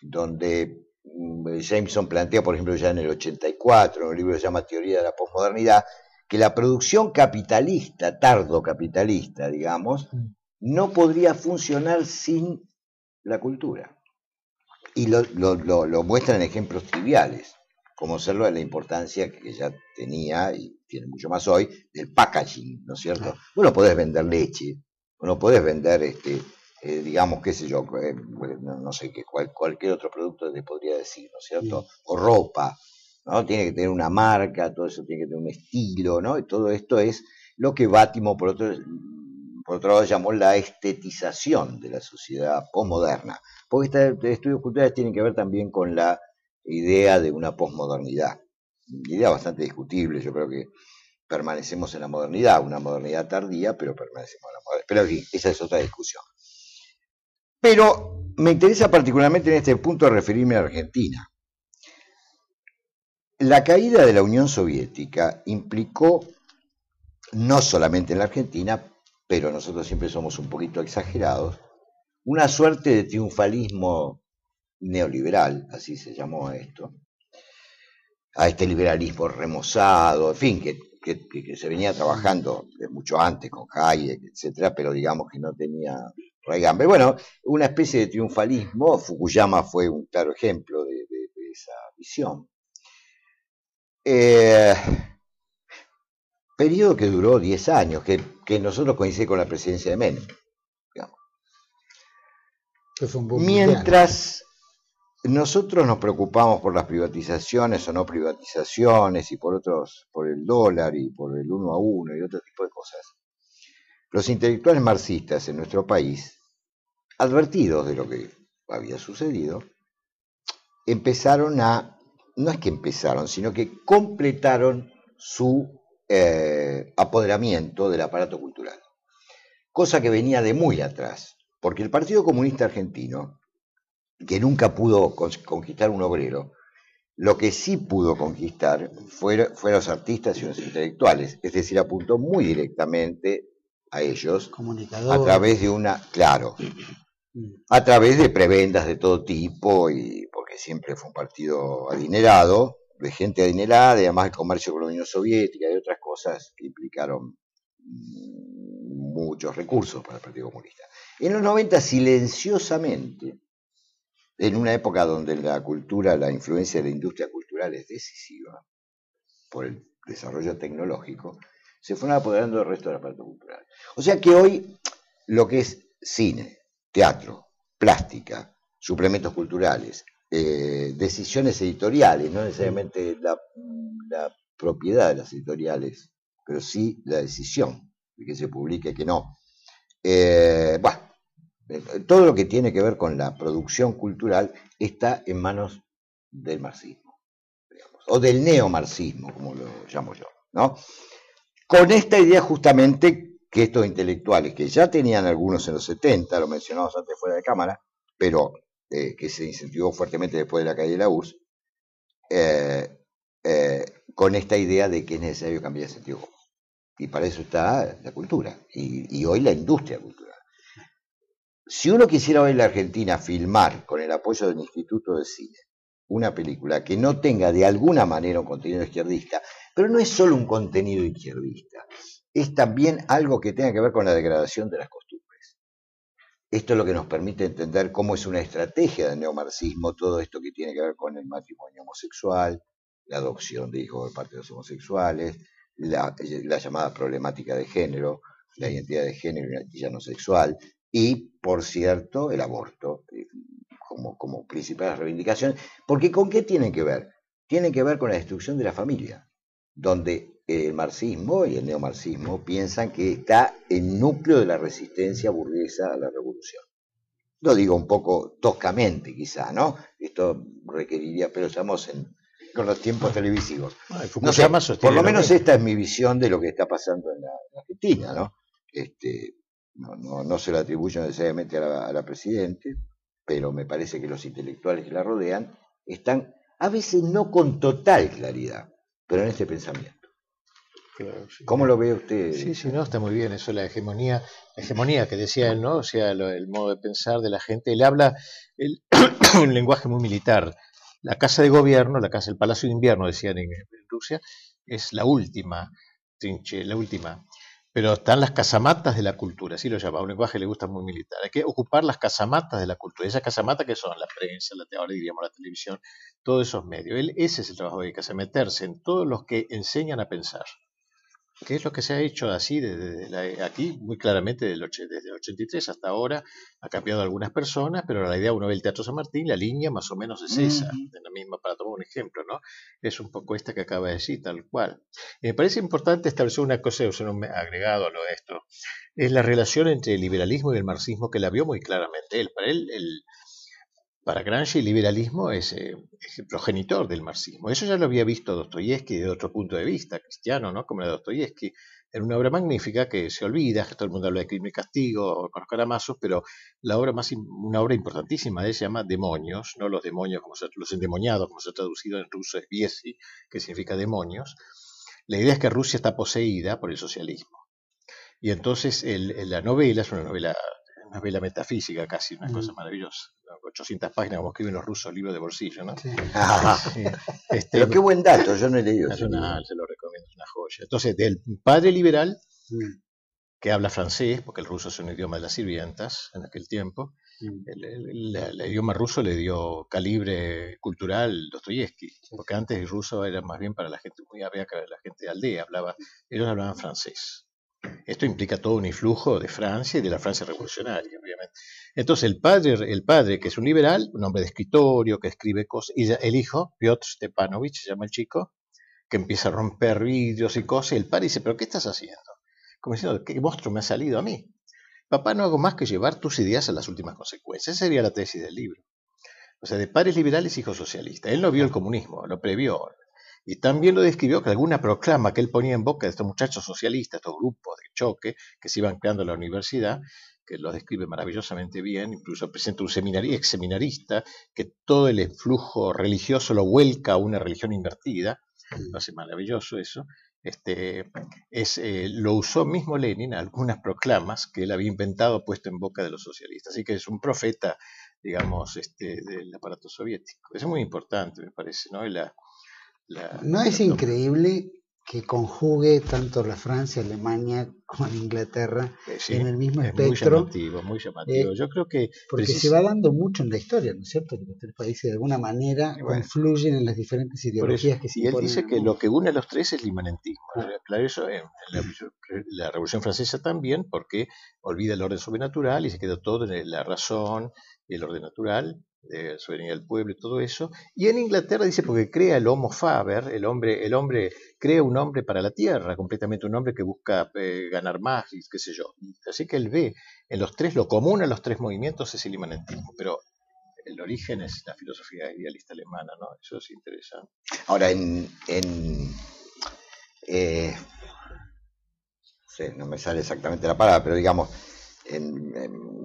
donde mm, Jameson plantea, por ejemplo, ya en el 84, en un libro que se llama Teoría de la Postmodernidad, que la producción capitalista, tardo capitalista, digamos, no podría funcionar sin la cultura. Y lo, lo, lo muestran en ejemplos triviales como serlo de la importancia que ya tenía y tiene mucho más hoy del packaging, ¿no es cierto? Bueno, podés vender leche, no podés vender, este, eh, digamos, qué sé yo, eh, no, sé qué, cualquier otro producto te podría decir, ¿no es cierto? O ropa, ¿no? Tiene que tener una marca, todo eso tiene que tener un estilo, ¿no? Y todo esto es lo que Bátimo, por otro, por otro lado, llamó la estetización de la sociedad postmoderna. Porque estos estudios culturales tienen que ver también con la idea de una posmodernidad. Idea bastante discutible, yo creo que permanecemos en la modernidad, una modernidad tardía, pero permanecemos en la modernidad. Pero aquí, esa es otra discusión. Pero me interesa particularmente en este punto referirme a Argentina. La caída de la Unión Soviética implicó, no solamente en la Argentina, pero nosotros siempre somos un poquito exagerados, una suerte de triunfalismo neoliberal, así se llamó a esto, a este liberalismo remozado, en fin, que, que, se venía trabajando mucho antes con Hayek, etcétera, pero digamos que no tenía raigambre. Bueno, una especie de triunfalismo, Fukuyama fue un claro ejemplo de, esa visión. Eh, periodo que duró 10 años, que, que nosotros coincide con la presidencia de Menem. Mientras nosotros nos preocupamos por las privatizaciones o no privatizaciones y por otros, por el dólar y por el uno a uno y otro tipo de cosas. Los intelectuales marxistas en nuestro país, advertidos de lo que había sucedido, empezaron a, no es que empezaron, sino que completaron su eh, apoderamiento del aparato cultural. Cosa que venía de muy atrás, porque el Partido Comunista Argentino que nunca pudo conquistar un obrero, lo que sí pudo conquistar fueron, los artistas y los intelectuales, es decir, apuntó muy directamente a ellos a través de una, claro, a través de prebendas de todo tipo y porque siempre fue un partido adinerado, de gente adinerada, y además el comercio con la Unión Soviética y otras cosas que implicaron muchos recursos para el Partido Comunista. En los 90 silenciosamente en una época donde la cultura, la influencia de la industria cultural es decisiva por el desarrollo tecnológico, se fueron apoderando del resto de la parte cultural. O sea que hoy lo que es cine, teatro, plástica, suplementos culturales, eh, decisiones editoriales, no necesariamente la, propiedad de las editoriales, pero sí la decisión de que se publique, que no. Eh, bueno, todo lo que tiene que ver con la producción cultural está en manos del marxismo, o del neomarxismo, como lo llamo yo. Con esta idea justamente que estos intelectuales, que ya tenían algunos en los 70, lo mencionamos antes fuera de cámara, pero eh, que se incentivó fuertemente después de la caída de la URSS, eh, eh, con esta idea de que es necesario cambiar el sentido. Y para eso está la cultura, y hoy la industria cultural. Si uno quisiera hoy en la Argentina filmar con el apoyo del Instituto de Cine una película que no tenga de alguna manera un contenido izquierdista, pero no es solo un contenido izquierdista, es también algo que tenga que ver con la degradación de las costumbres. Esto es lo que nos permite entender cómo es una estrategia del neomarxismo todo esto que tiene que ver con el matrimonio homosexual, la adopción de hijos de parte de los homosexuales, la, llamada problemática de género, la identidad de género y la identidad no sexual, y, por cierto, el aborto eh, como, como principales reivindicaciones. Porque ¿con qué tienen que ver? Tienen que ver con la destrucción de la familia, donde el marxismo y el neomarxismo piensan que está el núcleo de la resistencia burguesa a la revolución. Lo digo un poco toscamente, quizá, ¿no? Esto requeriría, pero estamos en, con los tiempos televisivos. No sé, por lo menos esta es mi visión de lo que está pasando en la, en la Argentina, ¿no? Este, no, no, se lo atribuyo necesariamente a la, Presidente, pero me parece que los intelectuales que la rodean están a veces no con total claridad, pero en este pensamiento. ¿Cómo lo ve usted? Sí, sí, no, está muy bien. Eso, la hegemonía, la hegemonía que decía él, ¿no? O sea, el modo de pensar de la gente. Él habla un lenguaje muy militar. La casa de gobierno, la casa, el palacio de invierno, decían en, Rusia, es la última, la última pero están las casamatas de la cultura, así lo llama, un lenguaje que le gusta muy militar. Hay que ocupar las casamatas de la cultura. Esas casamatas que son la prensa, la, ahora diríamos la televisión, todos esos medios. Él, ese es el trabajo que hacer, meterse en todos los que enseñan a pensar. ¿Qué es lo que se ha hecho así desde, aquí? Muy claramente desde el 83 hasta ahora ha cambiado algunas personas, pero la idea, uno ve el Teatro San Martín, la línea más o menos es esa, la misma, para tomar un ejemplo, ¿no? Es un poco esta que acaba de decir, tal cual. me parece importante establecer una cosa, un agregado a lo de esto, es la relación entre el liberalismo y el marxismo que la vio muy claramente él. Para él, el, para Gramsci el liberalismo es, eh, el progenitor del marxismo. Eso ya lo había visto Dostoyevsky de otro punto de vista, cristiano, ¿no? como la de Dostoyevsky, en una obra magnífica que se olvida, que todo el mundo habla de crimen y castigo, con los caramazos, pero la obra más, una obra importantísima de él se llama Demonios, no los demonios, como se, los endemoniados, como se ha traducido en ruso es Biesi, que significa demonios. La idea es que Rusia está poseída por el socialismo. Y entonces la novela es una novela una novela metafísica casi, una cosa maravillosa. 800 páginas como escriben los rusos, libros de bolsillo, ¿no? Este, Pero qué buen dato, yo no he leído. se lo recomiendo, es una joya. Entonces, del padre liberal, que habla francés, porque el ruso es un idioma de las sirvientas en aquel tiempo, el, idioma ruso le dio calibre cultural Dostoyevsky, porque antes el ruso era más bien para la gente muy arreaca, la gente de aldea, hablaba, ellos hablaban francés. Esto implica todo un influjo de Francia y de la Francia revolucionaria, obviamente. Entonces el padre, el padre que es un liberal, un hombre de escritorio, que escribe cosas, y el hijo, Piotr Stepanovich, se llama el chico, que empieza a romper vidrios y cosas, y el padre dice, pero ¿qué estás haciendo? Como diciendo, ¿qué monstruo me ha salido a mí? Papá, no hago más que llevar tus ideas a las últimas consecuencias. Esa sería la tesis del libro. O sea, de padres liberales, hijos socialistas. Él no vio el comunismo, lo previó. Y también lo describió que alguna proclama que él ponía en boca de estos muchachos socialistas, estos grupos de choque que se iban creando en la universidad, que lo describe maravillosamente bien, incluso presenta un seminario, ex seminarista, que todo el flujo religioso lo vuelca a una religión invertida, lo hace maravilloso eso, este, es, eh, lo usó mismo Lenin algunas proclamas que él había inventado, puesto en boca de los socialistas. Así que es un profeta digamos, este, del aparato soviético. Eso es muy importante, me parece, ¿no? La, ¿No es increíble que conjugue tanto la Francia, Alemania la Inglaterra eh, en el mismo espectro. Muy llamativo, muy llamativo. Eh, Yo creo que porque se va dando mucho en la historia, ¿no es cierto? Que los tres países de alguna manera influyen en las diferentes ideologías que se Y él dice que lo que une a los tres es el inmanentismo. Ah. Claro, eso en la, la, Revolución Francesa también, porque olvida el orden sobrenatural y se queda todo en la razón y el orden natural de soberanía del pueblo y todo eso. Y en Inglaterra dice porque crea el Homo Faber, el hombre, el hombre crea un hombre para la tierra, completamente un hombre que busca eh, ganar más y qué sé yo. Así que él ve en los tres, lo común a los tres movimientos es el imanentismo, pero el origen es la filosofía idealista alemana, ¿no? Eso es interesante. Ahora, en, eh, no me sale exactamente la palabra, pero digamos, en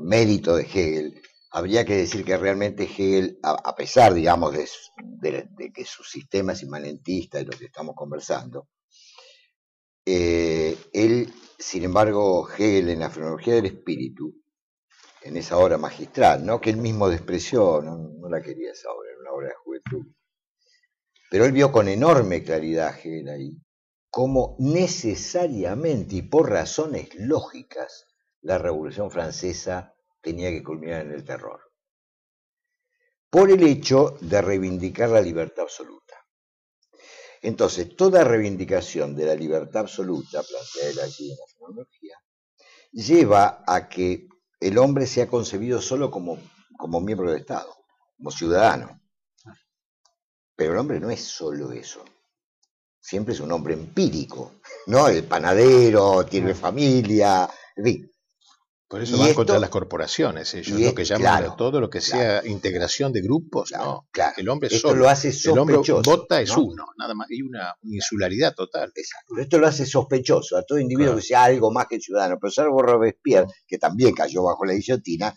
mérito de Hegel, habría que decir que realmente Hegel, a, pesar, digamos, de, que su sistema es inmanentista, de lo que estamos conversando, eh, él, sin embargo, Hegel en la frenología del espíritu, en esa obra magistral, ¿no? que él mismo despreció, no, la quería esa obra, era una obra de juventud, pero él vio con enorme claridad Hegel ahí, cómo necesariamente y por razones lógicas la Revolución Francesa tenía que culminar en el terror, por el hecho de reivindicar la libertad absoluta. Entonces, toda reivindicación de la libertad absoluta, planteada allí en la fenomenología, lleva a que el hombre sea concebido solo como, como miembro del Estado, como ciudadano. Pero el hombre no es solo eso. Siempre es un hombre empírico, ¿no? El panadero, tiene familia, en fin, por eso van contra las corporaciones, ellos lo que llaman a todo lo que sea integración de grupos, no, el hombre esto lo hace sospechoso. El hombre vota es uno, nada más, y una, insularidad total. Exacto. Esto lo hace sospechoso a todo individuo que sea algo más que ciudadano, pero salvo Robespierre, que también cayó bajo la guillotina,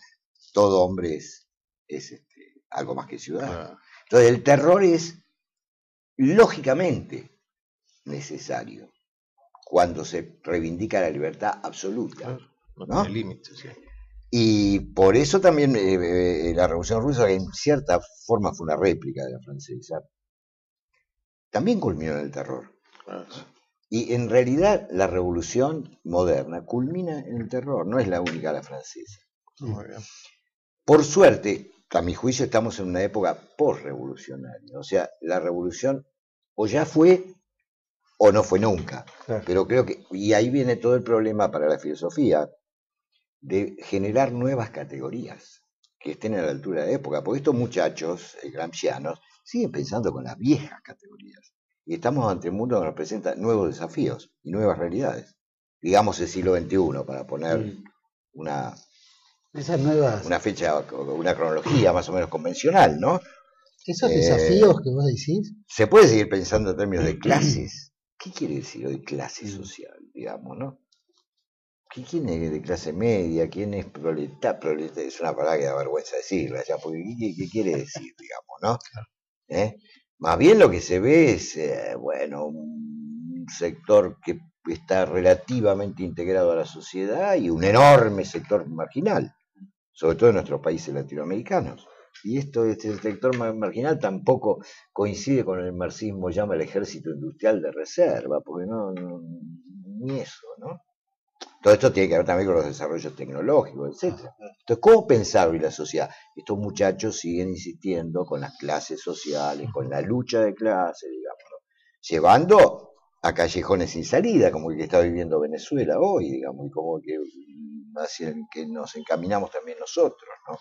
todo hombre es, este, algo más que ciudadano. Entonces el terror es lógicamente necesario cuando se reivindica la libertad absoluta. No, Y por eso también eh, eh, la Revolución Rusa, que en cierta forma fue una réplica de la francesa, también culminó en el terror. Ah, y en realidad la revolución moderna culmina en el terror, no es la única la francesa. Por suerte, a mi juicio estamos en una época post-revolucionaria, o sea, la revolución o ya fue o no fue nunca. Pero creo que, y ahí viene todo el problema para la filosofía, de generar nuevas categorías que estén a la altura de la época, porque estos muchachos eh, gramscianos siguen pensando con las viejas categorías. Y estamos ante un mundo que nos presenta nuevos desafíos y nuevas realidades. Digamos el siglo XXI, para poner una, Esas nuevas... una fecha, una cronología más o menos convencional, ¿no? Esos desafíos eh, que vos decís. Se puede seguir pensando en términos de clases. ¿Qué quiere decir hoy clase social, digamos, no? ¿Quién es de clase media? ¿Quién es proletario? es una palabra que da vergüenza decirla ya, porque ¿qué, quiere decir, digamos, no? ¿Eh? Más bien lo que se ve es, eh, bueno, un sector que está relativamente integrado a la sociedad y un enorme sector marginal, sobre todo en nuestros países latinoamericanos. Y esto, este sector marginal tampoco coincide con el marxismo llama el ejército industrial de reserva, porque no ni eso, ¿no? Todo esto tiene que ver también con los desarrollos tecnológicos, etc. Entonces, ¿cómo pensar hoy la sociedad? Estos muchachos siguen insistiendo con las clases sociales, con la lucha de clases, digamos, llevando a callejones sin salida, como el que está viviendo Venezuela hoy, digamos, y como que hacia el que nos encaminamos también nosotros, ¿no?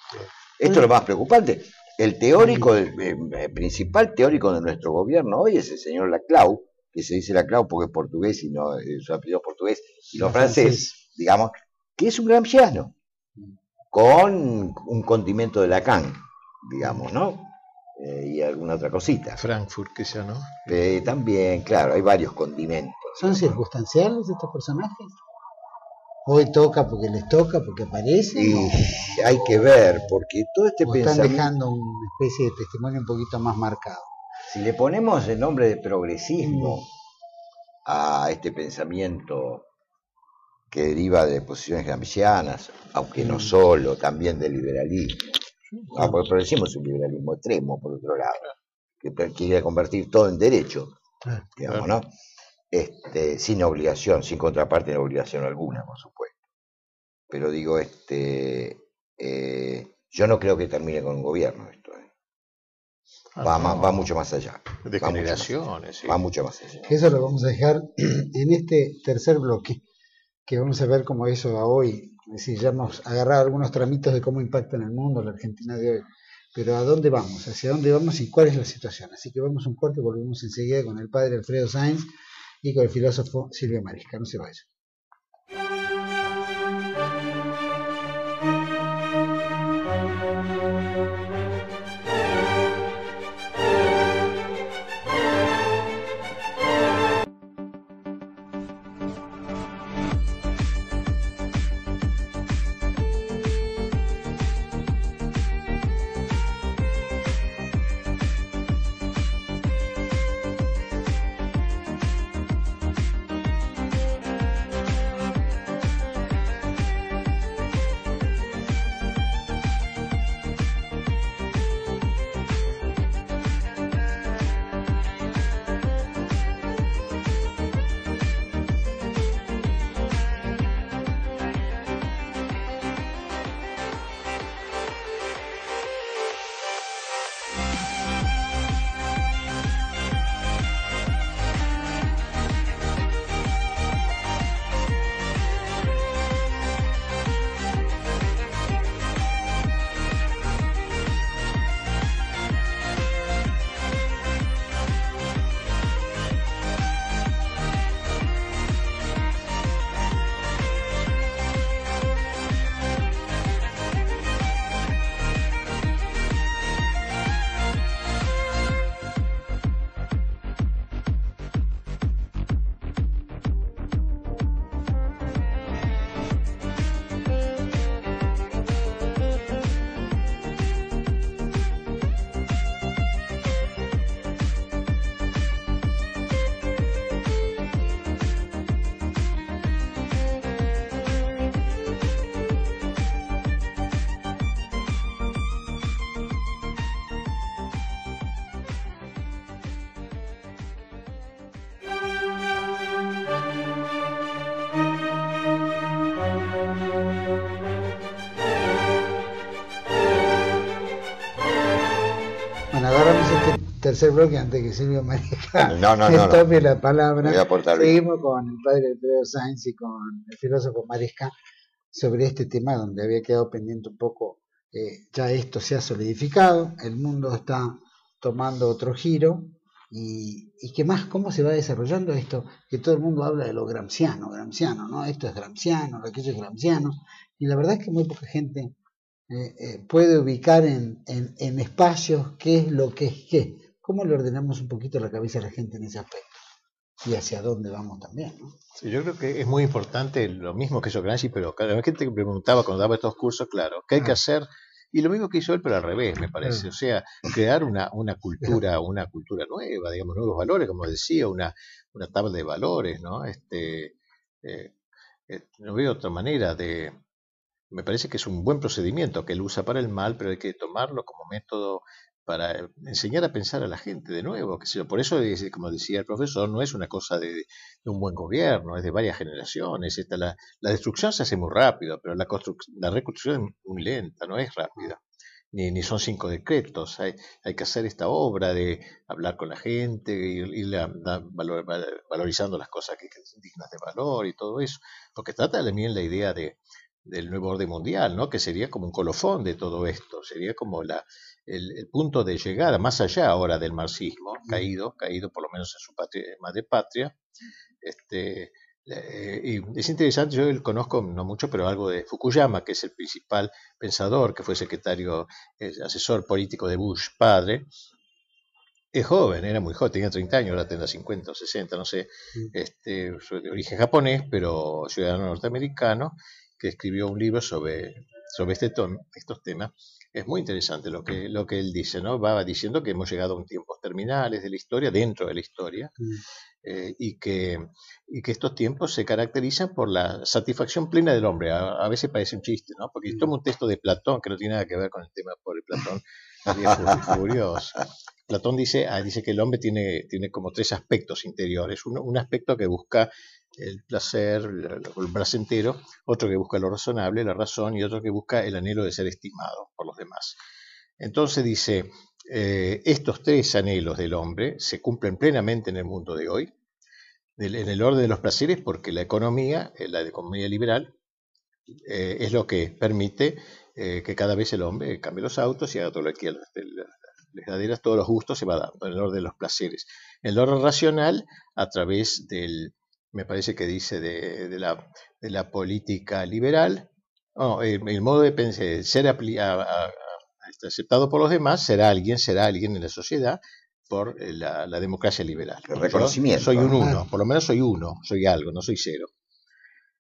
Esto es lo más preocupante. El teórico, el, eh, principal teórico de nuestro gobierno hoy es el señor Laclau, que se dice Laclau porque es portugués y no, su apellido portugués y no francés, digamos, que es un gramsciano, con un condimento de Lacan, digamos, ¿no? Eh, y alguna otra cosita. Frankfurt, quizá, ¿no? Eh, también, claro, hay varios condimentos. ¿Son circunstanciales estos personajes? Hoy toca porque les toca, porque aparece. Y hay que ver, porque todo este o están dejando una especie de testimonio un poquito más marcado. Si le ponemos el nombre de progresismo mm. a este pensamiento que deriva de posiciones gramscianas, aunque no mm. solo, también del liberalismo, Ah, porque decimos un liberalismo extremo, por otro lado, que quiere convertir todo en derecho, digamos, ¿no? Este, sin obligación, sin contraparte de obligación alguna, por supuesto. Pero digo, este, eh, yo no creo que termine con un gobierno esto. ¿eh? Va, va, mucho más allá. De generaciones. Va mucho más allá. Eso lo vamos a dejar en este tercer bloque, que vamos a ver cómo eso va hoy es decir, ya hemos agarrado algunos tramitos de cómo impacta en el mundo la Argentina de hoy. Pero ¿a dónde vamos? ¿Hacia dónde vamos y cuál es la situación? Así que vamos un corte y volvemos enseguida con el padre Alfredo Sainz y con el filósofo Silvio Marisca. No se vayan. Tercer bloque antes que Silvio María no, no, no, tome la palabra. Seguimos con el padre Pedro Sainz y con el filósofo Maresca sobre este tema donde había quedado pendiente un poco. Eh, ya esto se ha solidificado, el mundo está tomando otro giro y, y qué más, cómo se va desarrollando esto, que todo el mundo habla de lo gramsciano, gramsciano, ¿no? Esto es gramsciano, aquello es gramsciano, y la verdad es que muy poca gente eh, eh, puede ubicar en, en, en espacios qué es lo que es qué. ¿Cómo le ordenamos un poquito la cabeza a la gente en ese aspecto? Y hacia dónde vamos también, ¿no? yo creo que es muy importante lo mismo que hizo Gramsci, pero cada gente que preguntaba cuando daba estos cursos, claro, ¿qué hay que ah. hacer? Y lo mismo que hizo él, pero al revés, me parece. O sea, crear una, una cultura, una cultura nueva, digamos, nuevos valores, como decía, una, una tabla de valores, ¿no? Este, eh, eh, no veo otra manera de... Me parece que es un buen procedimiento que él usa para el mal, pero hay que tomarlo como método para enseñar a pensar a la gente de nuevo. Que por eso, como decía el profesor, no es una cosa de, un buen gobierno, es de varias generaciones. Esta, la, destrucción se hace muy rápido, pero la, la reconstrucción es muy lenta, no es rápida. ni, ni son cinco decretos. Hay, hay, que hacer esta obra de hablar con la gente, valor, valorizando las cosas que, son dignas de valor y todo eso. Porque trata también la idea de, del nuevo orden mundial, ¿no? que sería como un colofón de todo esto, sería como la, el, punto de llegada, más allá ahora del marxismo, caído, caído por lo menos en su patria, madre patria. Este, eh, y es interesante, yo conozco no mucho, pero algo de Fukuyama, que es el principal pensador, que fue secretario, asesor político de Bush padre. Es joven, era muy joven, tenía 30 años, ahora tendrá 50 o 60, no sé, este, de origen japonés, pero ciudadano norteamericano, que escribió un libro sobre, sobre este estos temas. Es muy interesante lo que, lo que él dice, ¿no? Va diciendo que hemos llegado a un tiempos terminales de la historia, dentro de la historia, mm. eh, y, que, y que estos tiempos se caracterizan por la satisfacción plena del hombre. A, veces parece un chiste, ¿no? Porque mm. tomo un texto de Platón, que no tiene nada que ver con el tema por el Platón, furioso. Platón dice, ah, dice que el hombre tiene, tiene como tres aspectos interiores. Uno, un aspecto que busca el placer, el placentero, otro que busca lo razonable, la razón, y otro que busca el anhelo de ser estimado por los demás. Entonces dice, eh, estos tres anhelos del hombre se cumplen plenamente en el mundo de hoy, en el orden de los placeres, porque la economía, eh, la economía liberal, eh, es lo que permite que cada vez el hombre cambie los autos y haga todo lo que quiera. Les todos los gustos se va dando en el orden de los placeres. En el orden racional, a través del, me parece que dice de, la, de la, política liberal, el, modo de pensar, ser este, aceptado por los demás, será alguien, será alguien en la sociedad por eh, la, democracia liberal. El reconocimiento. soy un uno, por lo menos soy uno, soy algo, no soy cero.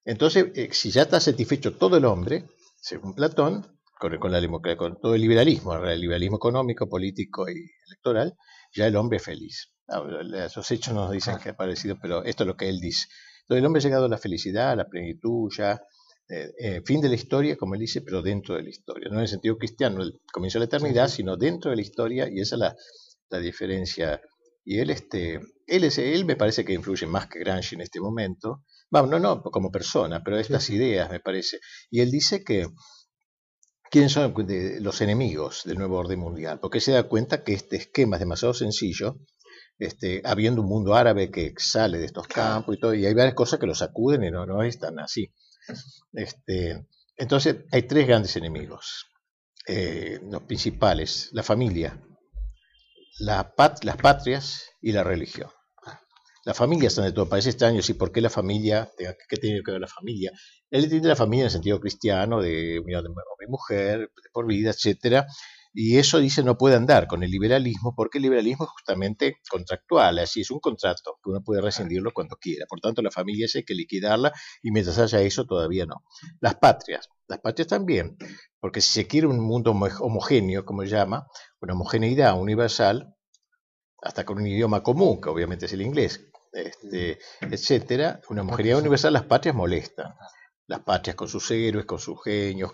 Entonces, eh, si ya está satisfecho todo el hombre, según Platón, con, con, la, con todo el liberalismo, el liberalismo económico, político y electoral, ya el hombre es feliz. Ah, esos hechos nos dicen que ha parecido, pero esto es lo que él dice. Entonces el hombre ha llegado a la felicidad, a la plenitud, ya, eh, eh, fin de la historia, como él dice, pero dentro de la historia. No en el sentido cristiano, el comienzo de la eternidad, sino dentro de la historia, y esa es la, la diferencia. Y él, este, él, es, él me parece que influye más que Gramsci en este momento. Vamos, no, no como persona, pero estas ideas me parece. Y él dice que quiénes son los enemigos del nuevo orden mundial, porque se da cuenta que este esquema es demasiado sencillo este, habiendo un mundo árabe que sale de estos campos y todo, y hay varias cosas que lo sacuden y no, no están así. Este, entonces, hay tres grandes enemigos, eh, los principales, la familia, la las patrias y la religión. La familia está de todo, parece extraño, ¿sí? ¿por qué la familia? ¿Qué tiene que ver la familia? Él entiende la familia en el sentido cristiano, de unión de hombre y mujer, por vida, etcétera, y eso dice no puede andar con el liberalismo porque el liberalismo es justamente contractual, así es un contrato que uno puede rescindirlo cuando quiera. Por tanto, la familia hay que liquidarla y mientras haya eso todavía no. Las patrias, las patrias también, porque si se quiere un mundo homogéneo, como se llama, una homogeneidad universal, hasta con un idioma común, que obviamente es el inglés, este, etcétera, una homogeneidad universal, las patrias molestan las patrias con sus héroes, con sus genios,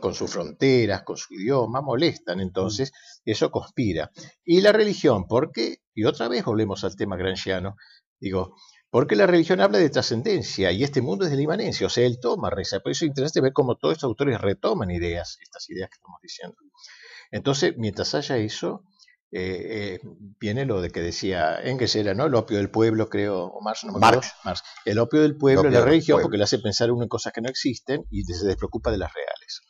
con sus fronteras, con su idioma, molestan, entonces eso conspira. Y la religión, ¿por qué? Y otra vez volvemos al tema granchiano, digo, porque la religión habla de trascendencia y este mundo es de la inmanencia, o sea, él toma reza, por eso es interesante ver cómo todos estos autores retoman ideas, estas ideas que estamos diciendo. Entonces, mientras haya eso, eh, eh, viene lo de que decía Engels era, ¿no? El opio del pueblo, creo, o Marx, no me acuerdo. Marx. El opio del pueblo es la religión porque le hace pensar uno en cosas que no existen y se despreocupa de las reales.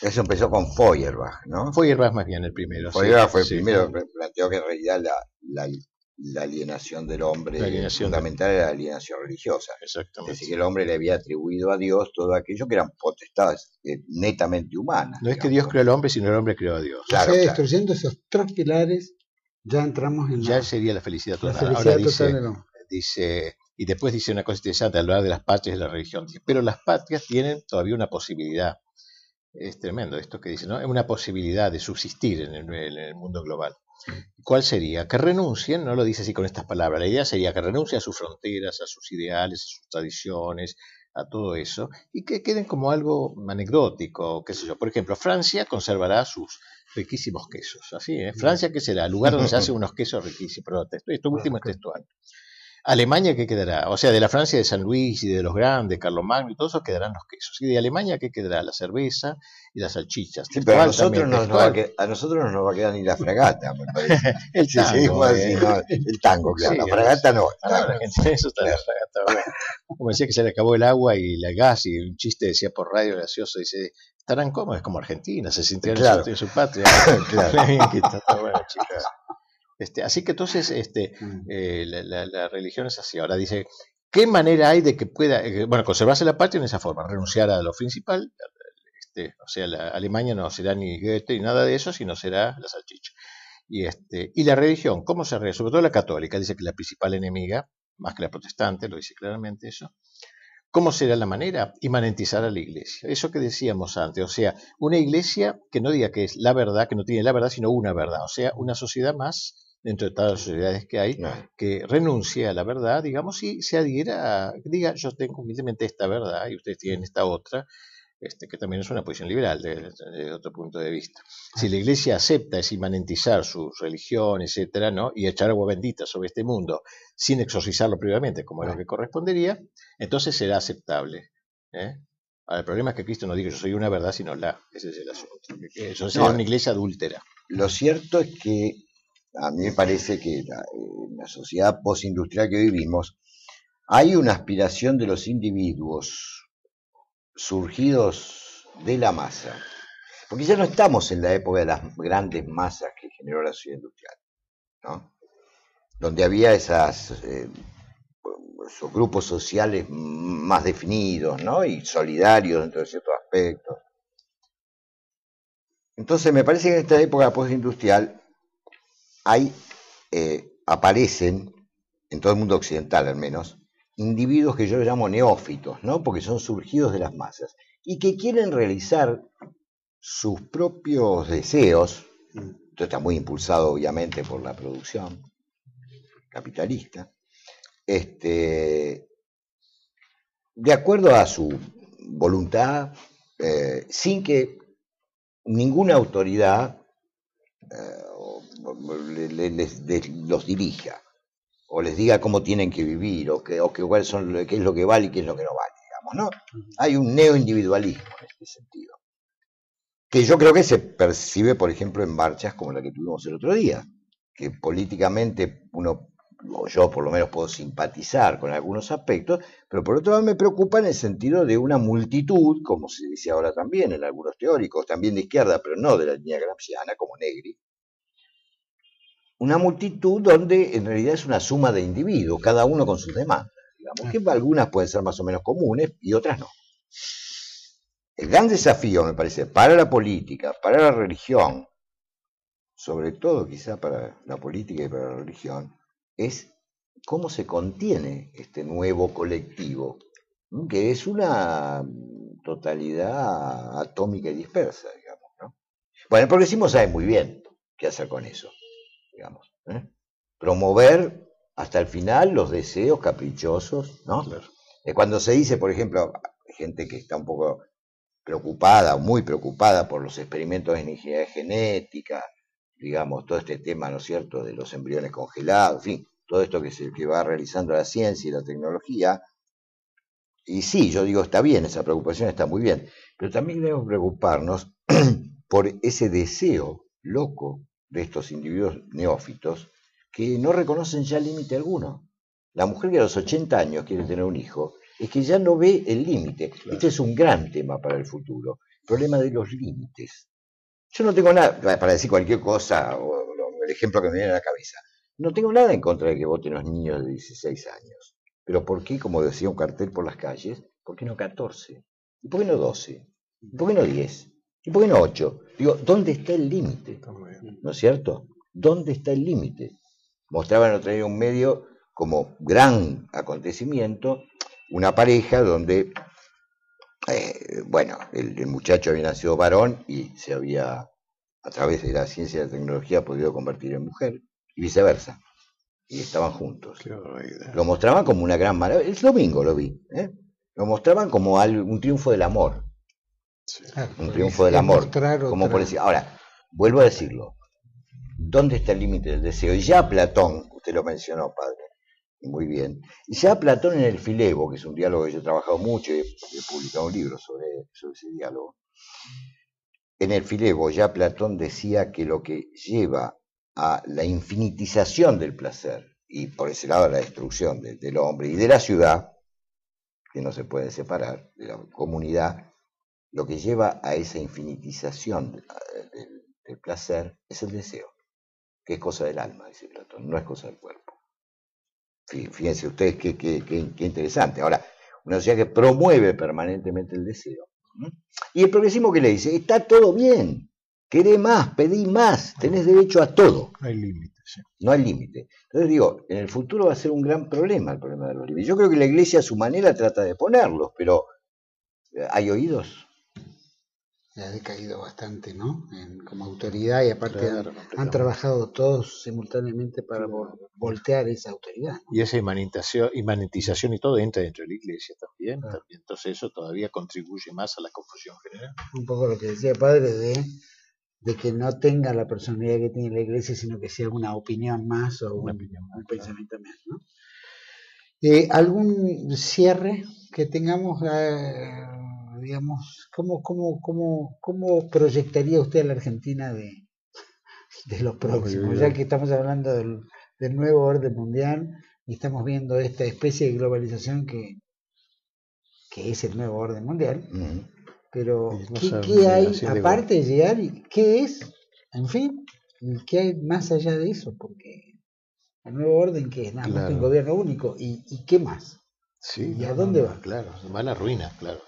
Eso empezó con Feuerbach, ¿no? Feuerbach más bien el primero. Feuerbach fue el primero, planteó que en realidad la, la, la alienación del hombre fundamental era la alienación religiosa. Exactamente. Es decir, que el hombre le había atribuido a Dios todo aquello que eran potestades eh, netamente humanas. No es que Dios creó al hombre, sino el hombre creó a Dios. Claro, destruyendo esos tres pilares, ya entramos en Ya sería la felicidad total. Ahora dice, dice, y después dice una cosa interesante, hablar de las patrias de la religión. Pero las patrias tienen todavía una posibilidad. Es tremendo esto que dice, ¿no? Es una posibilidad de subsistir en el mundo global. ¿Cuál sería? Que renuncien, no lo dice así con estas palabras, la idea sería que renuncien a sus fronteras, a sus ideales, a sus tradiciones, a todo eso, y que queden como algo anecdótico, qué sé yo. Por ejemplo, Francia conservará sus riquísimos quesos, así, ¿eh? Francia, ¿qué será? El lugar donde se hacen unos quesos riquísimos, pero esto, último es textual. Alemania, ¿qué quedará? O sea, de la Francia de San Luis y de los grandes, Magno y todo eso quedarán los quesos. Y de Alemania, ¿qué quedará? La cerveza y las salchichas. Sí, pero a nosotros, no nos va a, quedar, a nosotros no nos va a quedar ni la fragata, me parece. el tango. Eh. el tango, claro. la fragata no. eso está la fragata. Como decía que se le acabó el agua y el gas y un chiste decía por radio gracioso, dice, estarán cómodos, como Argentina, se sintieron claro. en, su, patria. claro. bueno, chicas. Este, así que entonces este, mm. eh, la, religión es así. Ahora dice, ¿qué manera hay de que pueda, eh, bueno, conservarse la patria en esa forma? Renunciar a lo principal, este, o sea, la Alemania no será ni Goethe ni nada de eso, sino será la salchicha. Y, este, y la religión, ¿cómo se? Sobre todo la católica, dice que la principal enemiga, más que la protestante, lo dice claramente eso. ¿Cómo será la manera? Imanentizar a la iglesia. Eso que decíamos antes, o sea, una iglesia que no diga que es la verdad, que no tiene la verdad, sino una verdad, o sea, una sociedad más dentro de todas las sociedades que hay, que renuncie a la verdad, digamos, y se adhiera a, diga, yo tengo humildemente esta verdad y ustedes tienen esta otra, este, que también es una posición liberal desde, otro punto de vista. Si la Iglesia acepta es inmanentizar su religión, etcétera, ¿no? y echar agua bendita sobre este mundo sin exorcizarlo previamente, como es lo que correspondería, entonces será aceptable. ¿eh? Ahora, el problema es que Cristo no dice yo soy una verdad, sino la. Ese es el asunto. Eso sería una iglesia adúltera. Lo cierto es que a mí me parece que en la sociedad postindustrial que vivimos hay una aspiración de los individuos surgidos de la masa, porque ya no estamos en la época de las grandes masas que generó la sociedad industrial, ¿no? donde había eh, esos grupos sociales más definidos ¿no? y solidarios dentro de ciertos aspectos. Entonces me parece que en esta época postindustrial hay, eh, aparecen, en todo el mundo occidental al menos, individuos que yo llamo neófitos, ¿no? porque son surgidos de las masas, y que quieren realizar sus propios deseos, esto está muy impulsado obviamente por la producción capitalista, este, de acuerdo a su voluntad, eh, sin que ninguna autoridad eh, les, los dirija o les diga cómo tienen que vivir o, que, o que, son, qué es lo que vale y qué es lo que no vale, digamos, ¿no? Hay un neoindividualismo en este sentido, que yo creo que se percibe, por ejemplo, en marchas como la que tuvimos el otro día, que políticamente uno, o yo por lo menos puedo simpatizar con algunos aspectos, pero por otro lado me preocupa en el sentido de una multitud, como se dice ahora también en algunos teóricos, también de izquierda, pero no de la línea gramsciana, como Negri, una multitud donde en realidad es una suma de individuos, cada uno con sus demandas. Digamos que algunas pueden ser más o menos comunes y otras no. El gran desafío, me parece, para la política, para la religión, sobre todo quizá para la política y para la religión, es cómo se contiene este nuevo colectivo, que es una totalidad atómica y dispersa, digamos. ¿no? Bueno, el progresismo sabe muy bien qué hacer con eso digamos. ¿eh? Promover hasta el final los deseos caprichosos, ¿no? cuando se dice, por ejemplo, gente que está un poco preocupada, muy preocupada por los experimentos de ingeniería genética, digamos, todo este tema, ¿no es cierto?, de los embriones congelados, en fin, todo esto que, se, que va realizando la ciencia y la tecnología. Y sí, yo digo, está bien, esa preocupación está muy bien, pero también debemos preocuparnos por ese deseo loco de estos individuos neófitos que no reconocen ya límite alguno. La mujer que a los 80 años quiere tener un hijo es que ya no ve el límite. Este es un gran tema para el futuro, el problema de los límites. Yo no tengo nada, para decir cualquier cosa, o el ejemplo que me viene a la cabeza, no tengo nada en contra de que voten los niños de 16 años. Pero ¿por qué, como decía un cartel por las calles, por qué no 14? ¿Y por qué no 12? ¿Y por qué no 10? ¿Y por qué no 8? Digo, ¿dónde está el límite? ¿No es cierto? ¿Dónde está el límite? Mostraban otro día un medio como gran acontecimiento, una pareja donde, eh, bueno, el, muchacho había nacido varón y se había, a través de la ciencia y la tecnología, podido convertir en mujer, y viceversa. Y estaban juntos. Lo mostraban como una gran maravilla. El domingo lo vi. ¿eh? Lo mostraban como un triunfo del amor. Un triunfo del amor. Como por decir, ahora, Vuelvo a decirlo. ¿Dónde está el límite del deseo? Y ya Platón, usted lo mencionó, padre, muy bien. Y ya Platón en el Filebo, que es un diálogo que yo he trabajado mucho y he, publicado un libro sobre, sobre ese diálogo. En el Filebo ya Platón decía que lo que lleva a la infinitización del placer y por ese lado a la destrucción del hombre y de la ciudad, que no se puede separar, de la comunidad, lo que lleva a esa infinitización del placer es el deseo, que es cosa del alma, dice Platón, no es cosa del cuerpo. Fíjense ustedes qué, qué, interesante. Ahora, una sociedad que promueve permanentemente el deseo. Y el progresismo que le dice, está todo bien, queré más, pedí más, tenés derecho a todo. No hay límite. No hay límite. Entonces digo, en el futuro va a ser un gran problema el problema de los límites. Yo creo que la iglesia a su manera trata de ponerlos, pero eh, ¿hay oídos? Ha decaído bastante, ¿no? como autoridad y aparte han, trabajado todos simultáneamente para voltear esa autoridad. Y esa imanentización, y todo entra dentro de la iglesia también, Entonces eso todavía contribuye más a la confusión general. Un poco lo que decía padre de, de que no tenga la personalidad que tiene la iglesia, sino que sea una opinión más o un, pensamiento más, ¿no? Eh, ¿Algún cierre que tengamos? Eh, digamos, ¿cómo, cómo, cómo, cómo proyectaría usted a la Argentina de, de lo próximo? Ya que estamos hablando del, nuevo orden mundial y estamos viendo esta especie de globalización que, que es el nuevo orden mundial, pero ¿qué, hay aparte de llegar? ¿Qué es? En fin, ¿qué hay más allá de eso? Porque el nuevo orden que es nada más un gobierno único y, y qué más sí, y a dónde va claro va a la ruina claro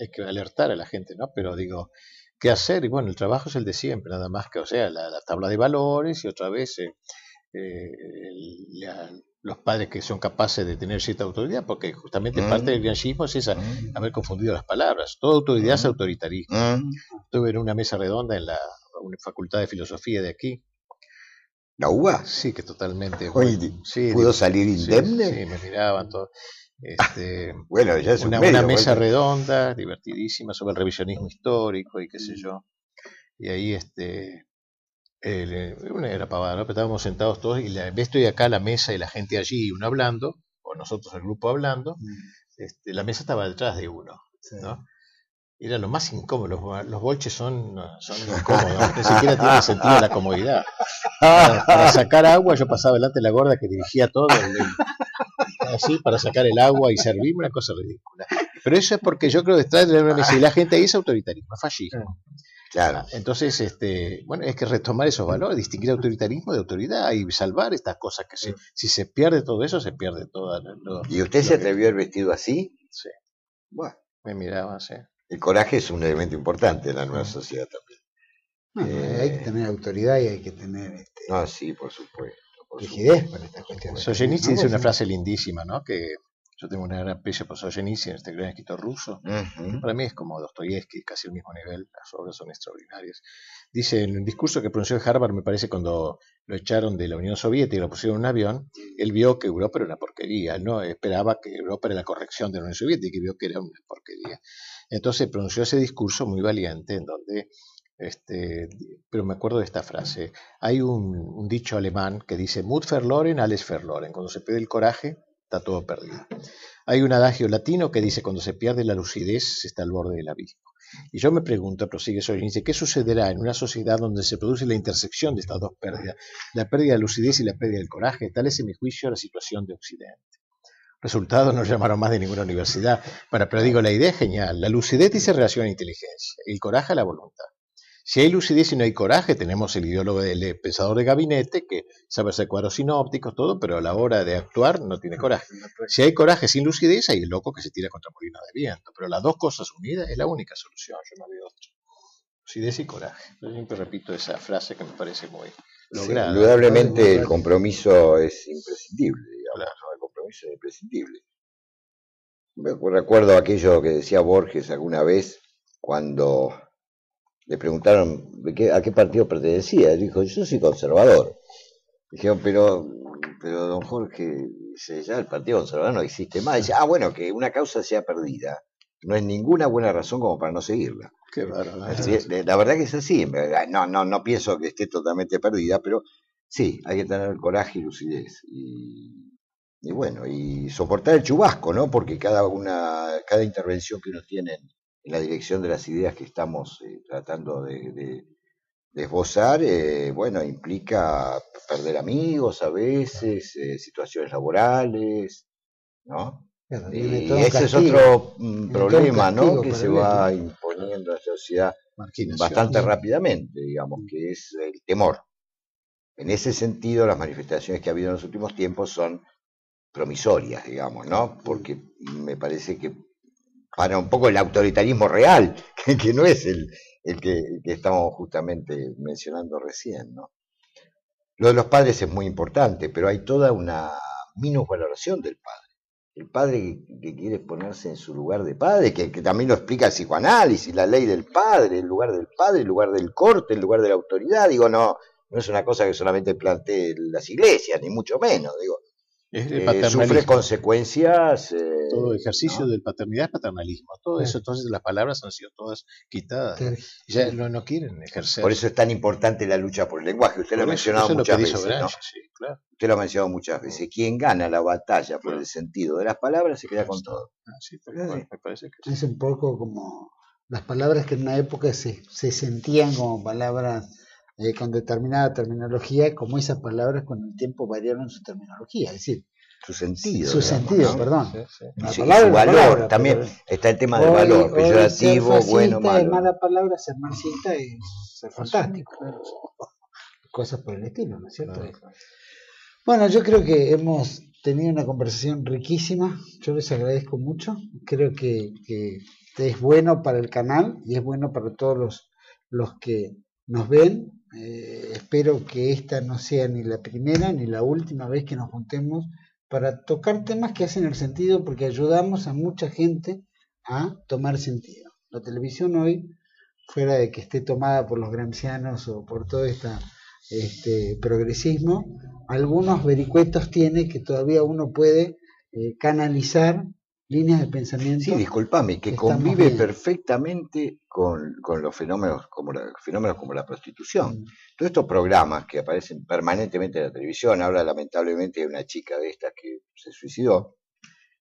hay que alertar a la gente, ¿no? Pero digo, ¿qué hacer? Y bueno, el trabajo es el de siempre, nada más que, o sea, la, tabla de valores y otra vez eh, eh, los padres que son capaces de tener cierta autoridad, porque justamente mm. parte del grianchismo es esa, mm. haber confundido las palabras. Toda autoridad es mm. autoritarismo. Estuve en una mesa redonda en la Facultad de Filosofía de aquí. ¿La UBA? Sí, que totalmente. ¿Pudo salir indemne? Sí, me miraban todos. Este, bueno, una, mesa redonda, divertidísima, sobre el revisionismo histórico y qué sé yo. Y ahí, este, eh, una era pavada, ¿no? Pero estábamos sentados todos y la, estoy acá la mesa y la gente allí, uno hablando, o nosotros el grupo hablando, mm. este, la mesa estaba detrás de uno, ¿no? Era lo más incómodo, los, bolches son, son incómodos, ni siquiera tiene sentido la comodidad. Para, sacar agua yo pasaba delante de la gorda que dirigía todo, así para sacar el agua y servir, una cosa ridícula. Pero eso es porque yo creo que detrás de la y la gente ahí es autoritarismo, es fascismo. Claro. Entonces, este, bueno, es que retomar esos valores, distinguir autoritarismo de autoridad y salvar estas cosas que si se pierde todo eso, se pierde todo. ¿Y usted se atrevió a vestido así? Sí. Bueno. Me miraba, sí. El coraje es un elemento importante en la nueva sociedad también. Eh, hay que tener autoridad y hay que tener... Este, no, sí, por supuesto rigidez para esta cuestión. Solzhenitsyn dice una frase lindísima, ¿no? Que yo tengo una gran aprecio por Solzhenitsyn, este gran escritor ruso. Para mí es como Dostoyevsky, casi al mismo nivel. Las obras son extraordinarias. Dice en un discurso que pronunció en Harvard, me parece, cuando lo echaron de la Unión Soviética y lo pusieron en un avión, él vio que Europa era una porquería. no esperaba que Europa era la corrección de la Unión Soviética y vio que era una porquería. Entonces pronunció ese discurso muy valiente en donde este, pero me acuerdo de esta frase. Hay un, dicho alemán que dice Mut verloren, alles verloren. Cuando se pierde el coraje, está todo perdido. Hay un adagio latino que dice cuando se pierde la lucidez, se está al borde del abismo. Y yo me pregunto, prosigue dice, ¿qué sucederá en una sociedad donde se produce la intersección de estas dos pérdidas? La pérdida de lucidez y la pérdida del coraje. Tal es, en mi juicio, la situación de Occidente. Resultado no llamaron más de ninguna universidad. Para, pero digo, la idea es genial. La lucidez dice relación a inteligencia, el coraje a la voluntad. Si hay lucidez y no hay coraje, tenemos el ideólogo del pensador de gabinete que sabe hacer cuadros sinópticos, todo, pero a la hora de actuar no tiene coraje. Si hay coraje sin lucidez, hay el loco que se tira contra molino de viento. Pero las dos cosas unidas es la única solución, yo no veo otra. Lucidez y coraje. Yo siempre repito esa frase que me parece muy lograda. indudablemente el compromiso es imprescindible, digamos, el compromiso es imprescindible. Me recuerdo aquello que decía Borges alguna vez cuando le preguntaron a qué partido pertenecía. Dijo, yo soy conservador. Dijeron, pero, pero don Jorge, ya el Partido Conservador no existe más. Dice, ah, bueno, que una causa sea perdida. No es ninguna buena razón como para no seguirla. Qué la verdad que es así. No, no, no pienso que esté totalmente perdida, pero sí, hay que tener coraje y lucidez. Y y bueno, y soportar el chubasco, ¿no? Porque cada una, cada intervención que uno tiene en la dirección de las ideas que estamos eh, tratando de, esbozar, eh, bueno, implica perder amigos a veces, eh, situaciones laborales, ¿no? y ese es otro mm, problema, ¿no? Que se va imponiendo a la sociedad bastante rápidamente, digamos, que es el temor. En ese sentido, las manifestaciones que ha habido en los últimos tiempos son promisorias, digamos, ¿no? Porque me parece que para un poco el autoritarismo real, que, no es el, que, estamos justamente mencionando recién, ¿no? Lo de los padres es muy importante, pero hay toda una minusvaloración del padre. El padre que, quiere ponerse en su lugar de padre, que, también lo explica el psicoanálisis, la ley del padre, el lugar del padre, el lugar del corte, el lugar de la autoridad. Digo, no, no es una cosa que solamente planteen las iglesias, ni mucho menos. Digo, eh, sufre consecuencias. Eh, todo ejercicio de paternidad es paternalismo. Todo eso, entonces las palabras han sido todas quitadas. Ya no, no, quieren ejercer. Por eso es tan importante la lucha por el lenguaje. Usted lo ha mencionado muchas veces. Usted lo ha mencionado muchas veces. Quien gana la batalla por el sentido de las palabras se queda con todo. Ah, es un poco como las palabras que en una época se, se sentían como palabras eh, con determinada terminología, como esas palabras con el tiempo variaron su terminología, es decir, su sentido. Su sentido, perdón. su valor, también está el tema del valor, peyorativo, bueno, malo. mala palabra, ser marxista es ser fantástico. Cosas por el estilo, ¿no es cierto? Bueno, yo creo que hemos tenido una conversación riquísima, yo les agradezco mucho, creo que, que es bueno para el canal y es bueno para todos los, los que nos ven eh, espero que esta no sea ni la primera ni la última vez que nos juntemos para tocar temas que hacen el sentido porque ayudamos a mucha gente a tomar sentido. La televisión hoy, fuera de que esté tomada por los grancianos o por todo este progresismo, algunos vericuetos tiene que todavía uno puede eh, canalizar líneas de pensamiento. Sí, discúlpame, que convive perfectamente con, los fenómenos como, la, fenómenos como la prostitución. Mm. Todos estos programas que aparecen permanentemente en la televisión, ahora lamentablemente hay una chica de estas que se suicidó,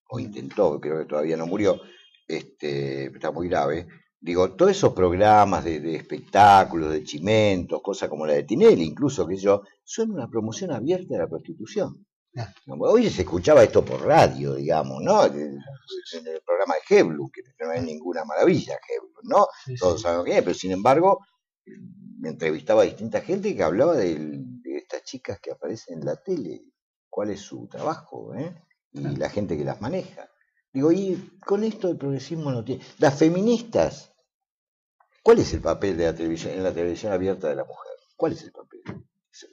o intentó, creo que todavía no murió, este, está muy grave. Digo, todos esos programas de, de espectáculos, de chimentos, cosas como la de Tinelli, incluso que yo, son una promoción abierta de la prostitución. Hoy se escuchaba esto por radio, digamos, ¿no? En el programa de Heblu, que no es ninguna maravilla, Heblu, ¿no? Todos saben que es, pero sin embargo, me entrevistaba a distinta gente que hablaba de, estas chicas que aparecen en la tele, cuál es su trabajo, ¿eh? Y la gente que las maneja. Digo, y con esto el progresismo no tiene. Las feministas, ¿cuál es el papel de la televisión, en la televisión abierta de la mujer? ¿Cuál es el papel?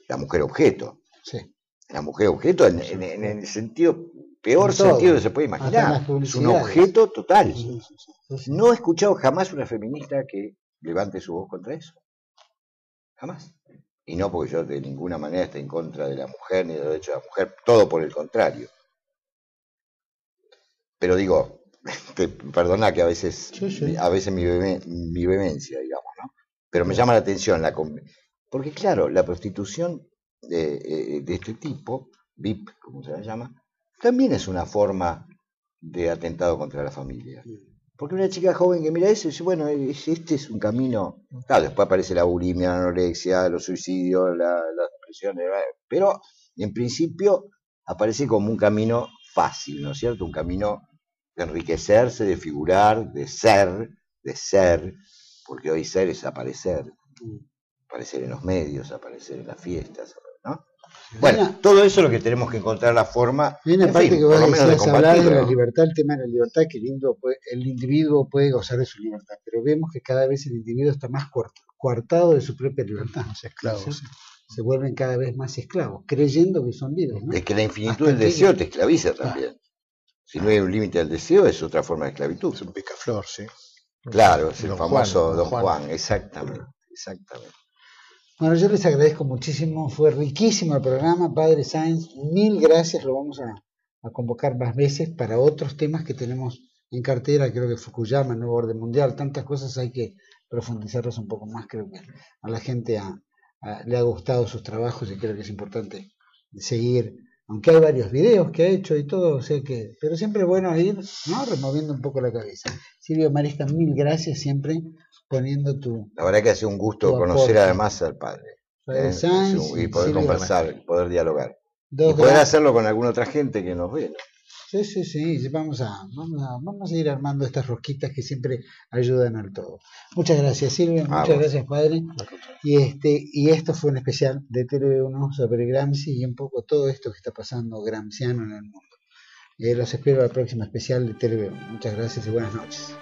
La mujer objeto. Sí la mujer objeto en, el sentido, peor sentido que se puede imaginar. Es un objeto total. No he escuchado jamás una feminista que levante su voz contra eso. Jamás. Y no porque yo de ninguna manera esté en contra de la mujer ni de los derechos de la mujer, todo por el contrario. Pero digo, perdona que a veces, a veces mi, mi vehemencia, digamos, ¿no? Pero me llama la atención la porque claro, la prostitución de, de este tipo, VIP, como se la llama, también es una forma de atentado contra la familia. Porque una chica joven que mira eso dice, bueno, este es un camino. Claro, después aparece la bulimia, la anorexia, los suicidios, la, las depresiones, pero en principio aparece como un camino fácil, ¿no es cierto? Un camino de enriquecerse, de figurar, de ser, de ser, porque hoy ser es aparecer, aparecer en los medios, aparecer en las fiestas, bueno, todo eso es lo que tenemos que encontrar la forma. Una parte que vos decías hablar de la libertad, el tema de la libertad, que lindo, el individuo puede gozar de su libertad, pero vemos que cada vez el individuo está más coartado de su propia libertad. esclavos. Se vuelven cada vez más esclavos, creyendo que son libres. Es que la infinitud del deseo te esclaviza también. Si no hay un límite al deseo, es otra forma de esclavitud. Es un picaflor, sí. Claro, es el famoso Don Juan exactamente. Exactamente. Bueno, yo les agradezco muchísimo, fue riquísimo el programa, Padre Sáenz, mil gracias, lo vamos a, convocar más veces para otros temas que tenemos en cartera, creo que Fukuyama, Nuevo Orden Mundial, tantas cosas hay que profundizarlas un poco más, creo que a la gente le ha gustado sus trabajos y creo que es importante seguir aunque hay varios videos que ha hecho y todo, o sea que, pero siempre bueno ir, ¿no? Removiendo un poco la cabeza. Silvio Marisca, mil gracias siempre poniendo tu... La verdad que hace un gusto conocer además al padre. ¿eh? y poder conversar, poder dialogar. y poder hacerlo con alguna otra gente que nos ve. Sí, sí, sí, vamos a, vamos a, vamos a ir armando estas rosquitas que siempre ayudan al todo. Muchas gracias Silvia, ah, muchas gracias padre. Y este, y esto fue un especial de TV1 sobre Gramsci y un poco todo esto que está pasando gramsciano en el mundo. Eh, los espero al próximo especial de TV1. Muchas gracias y buenas noches.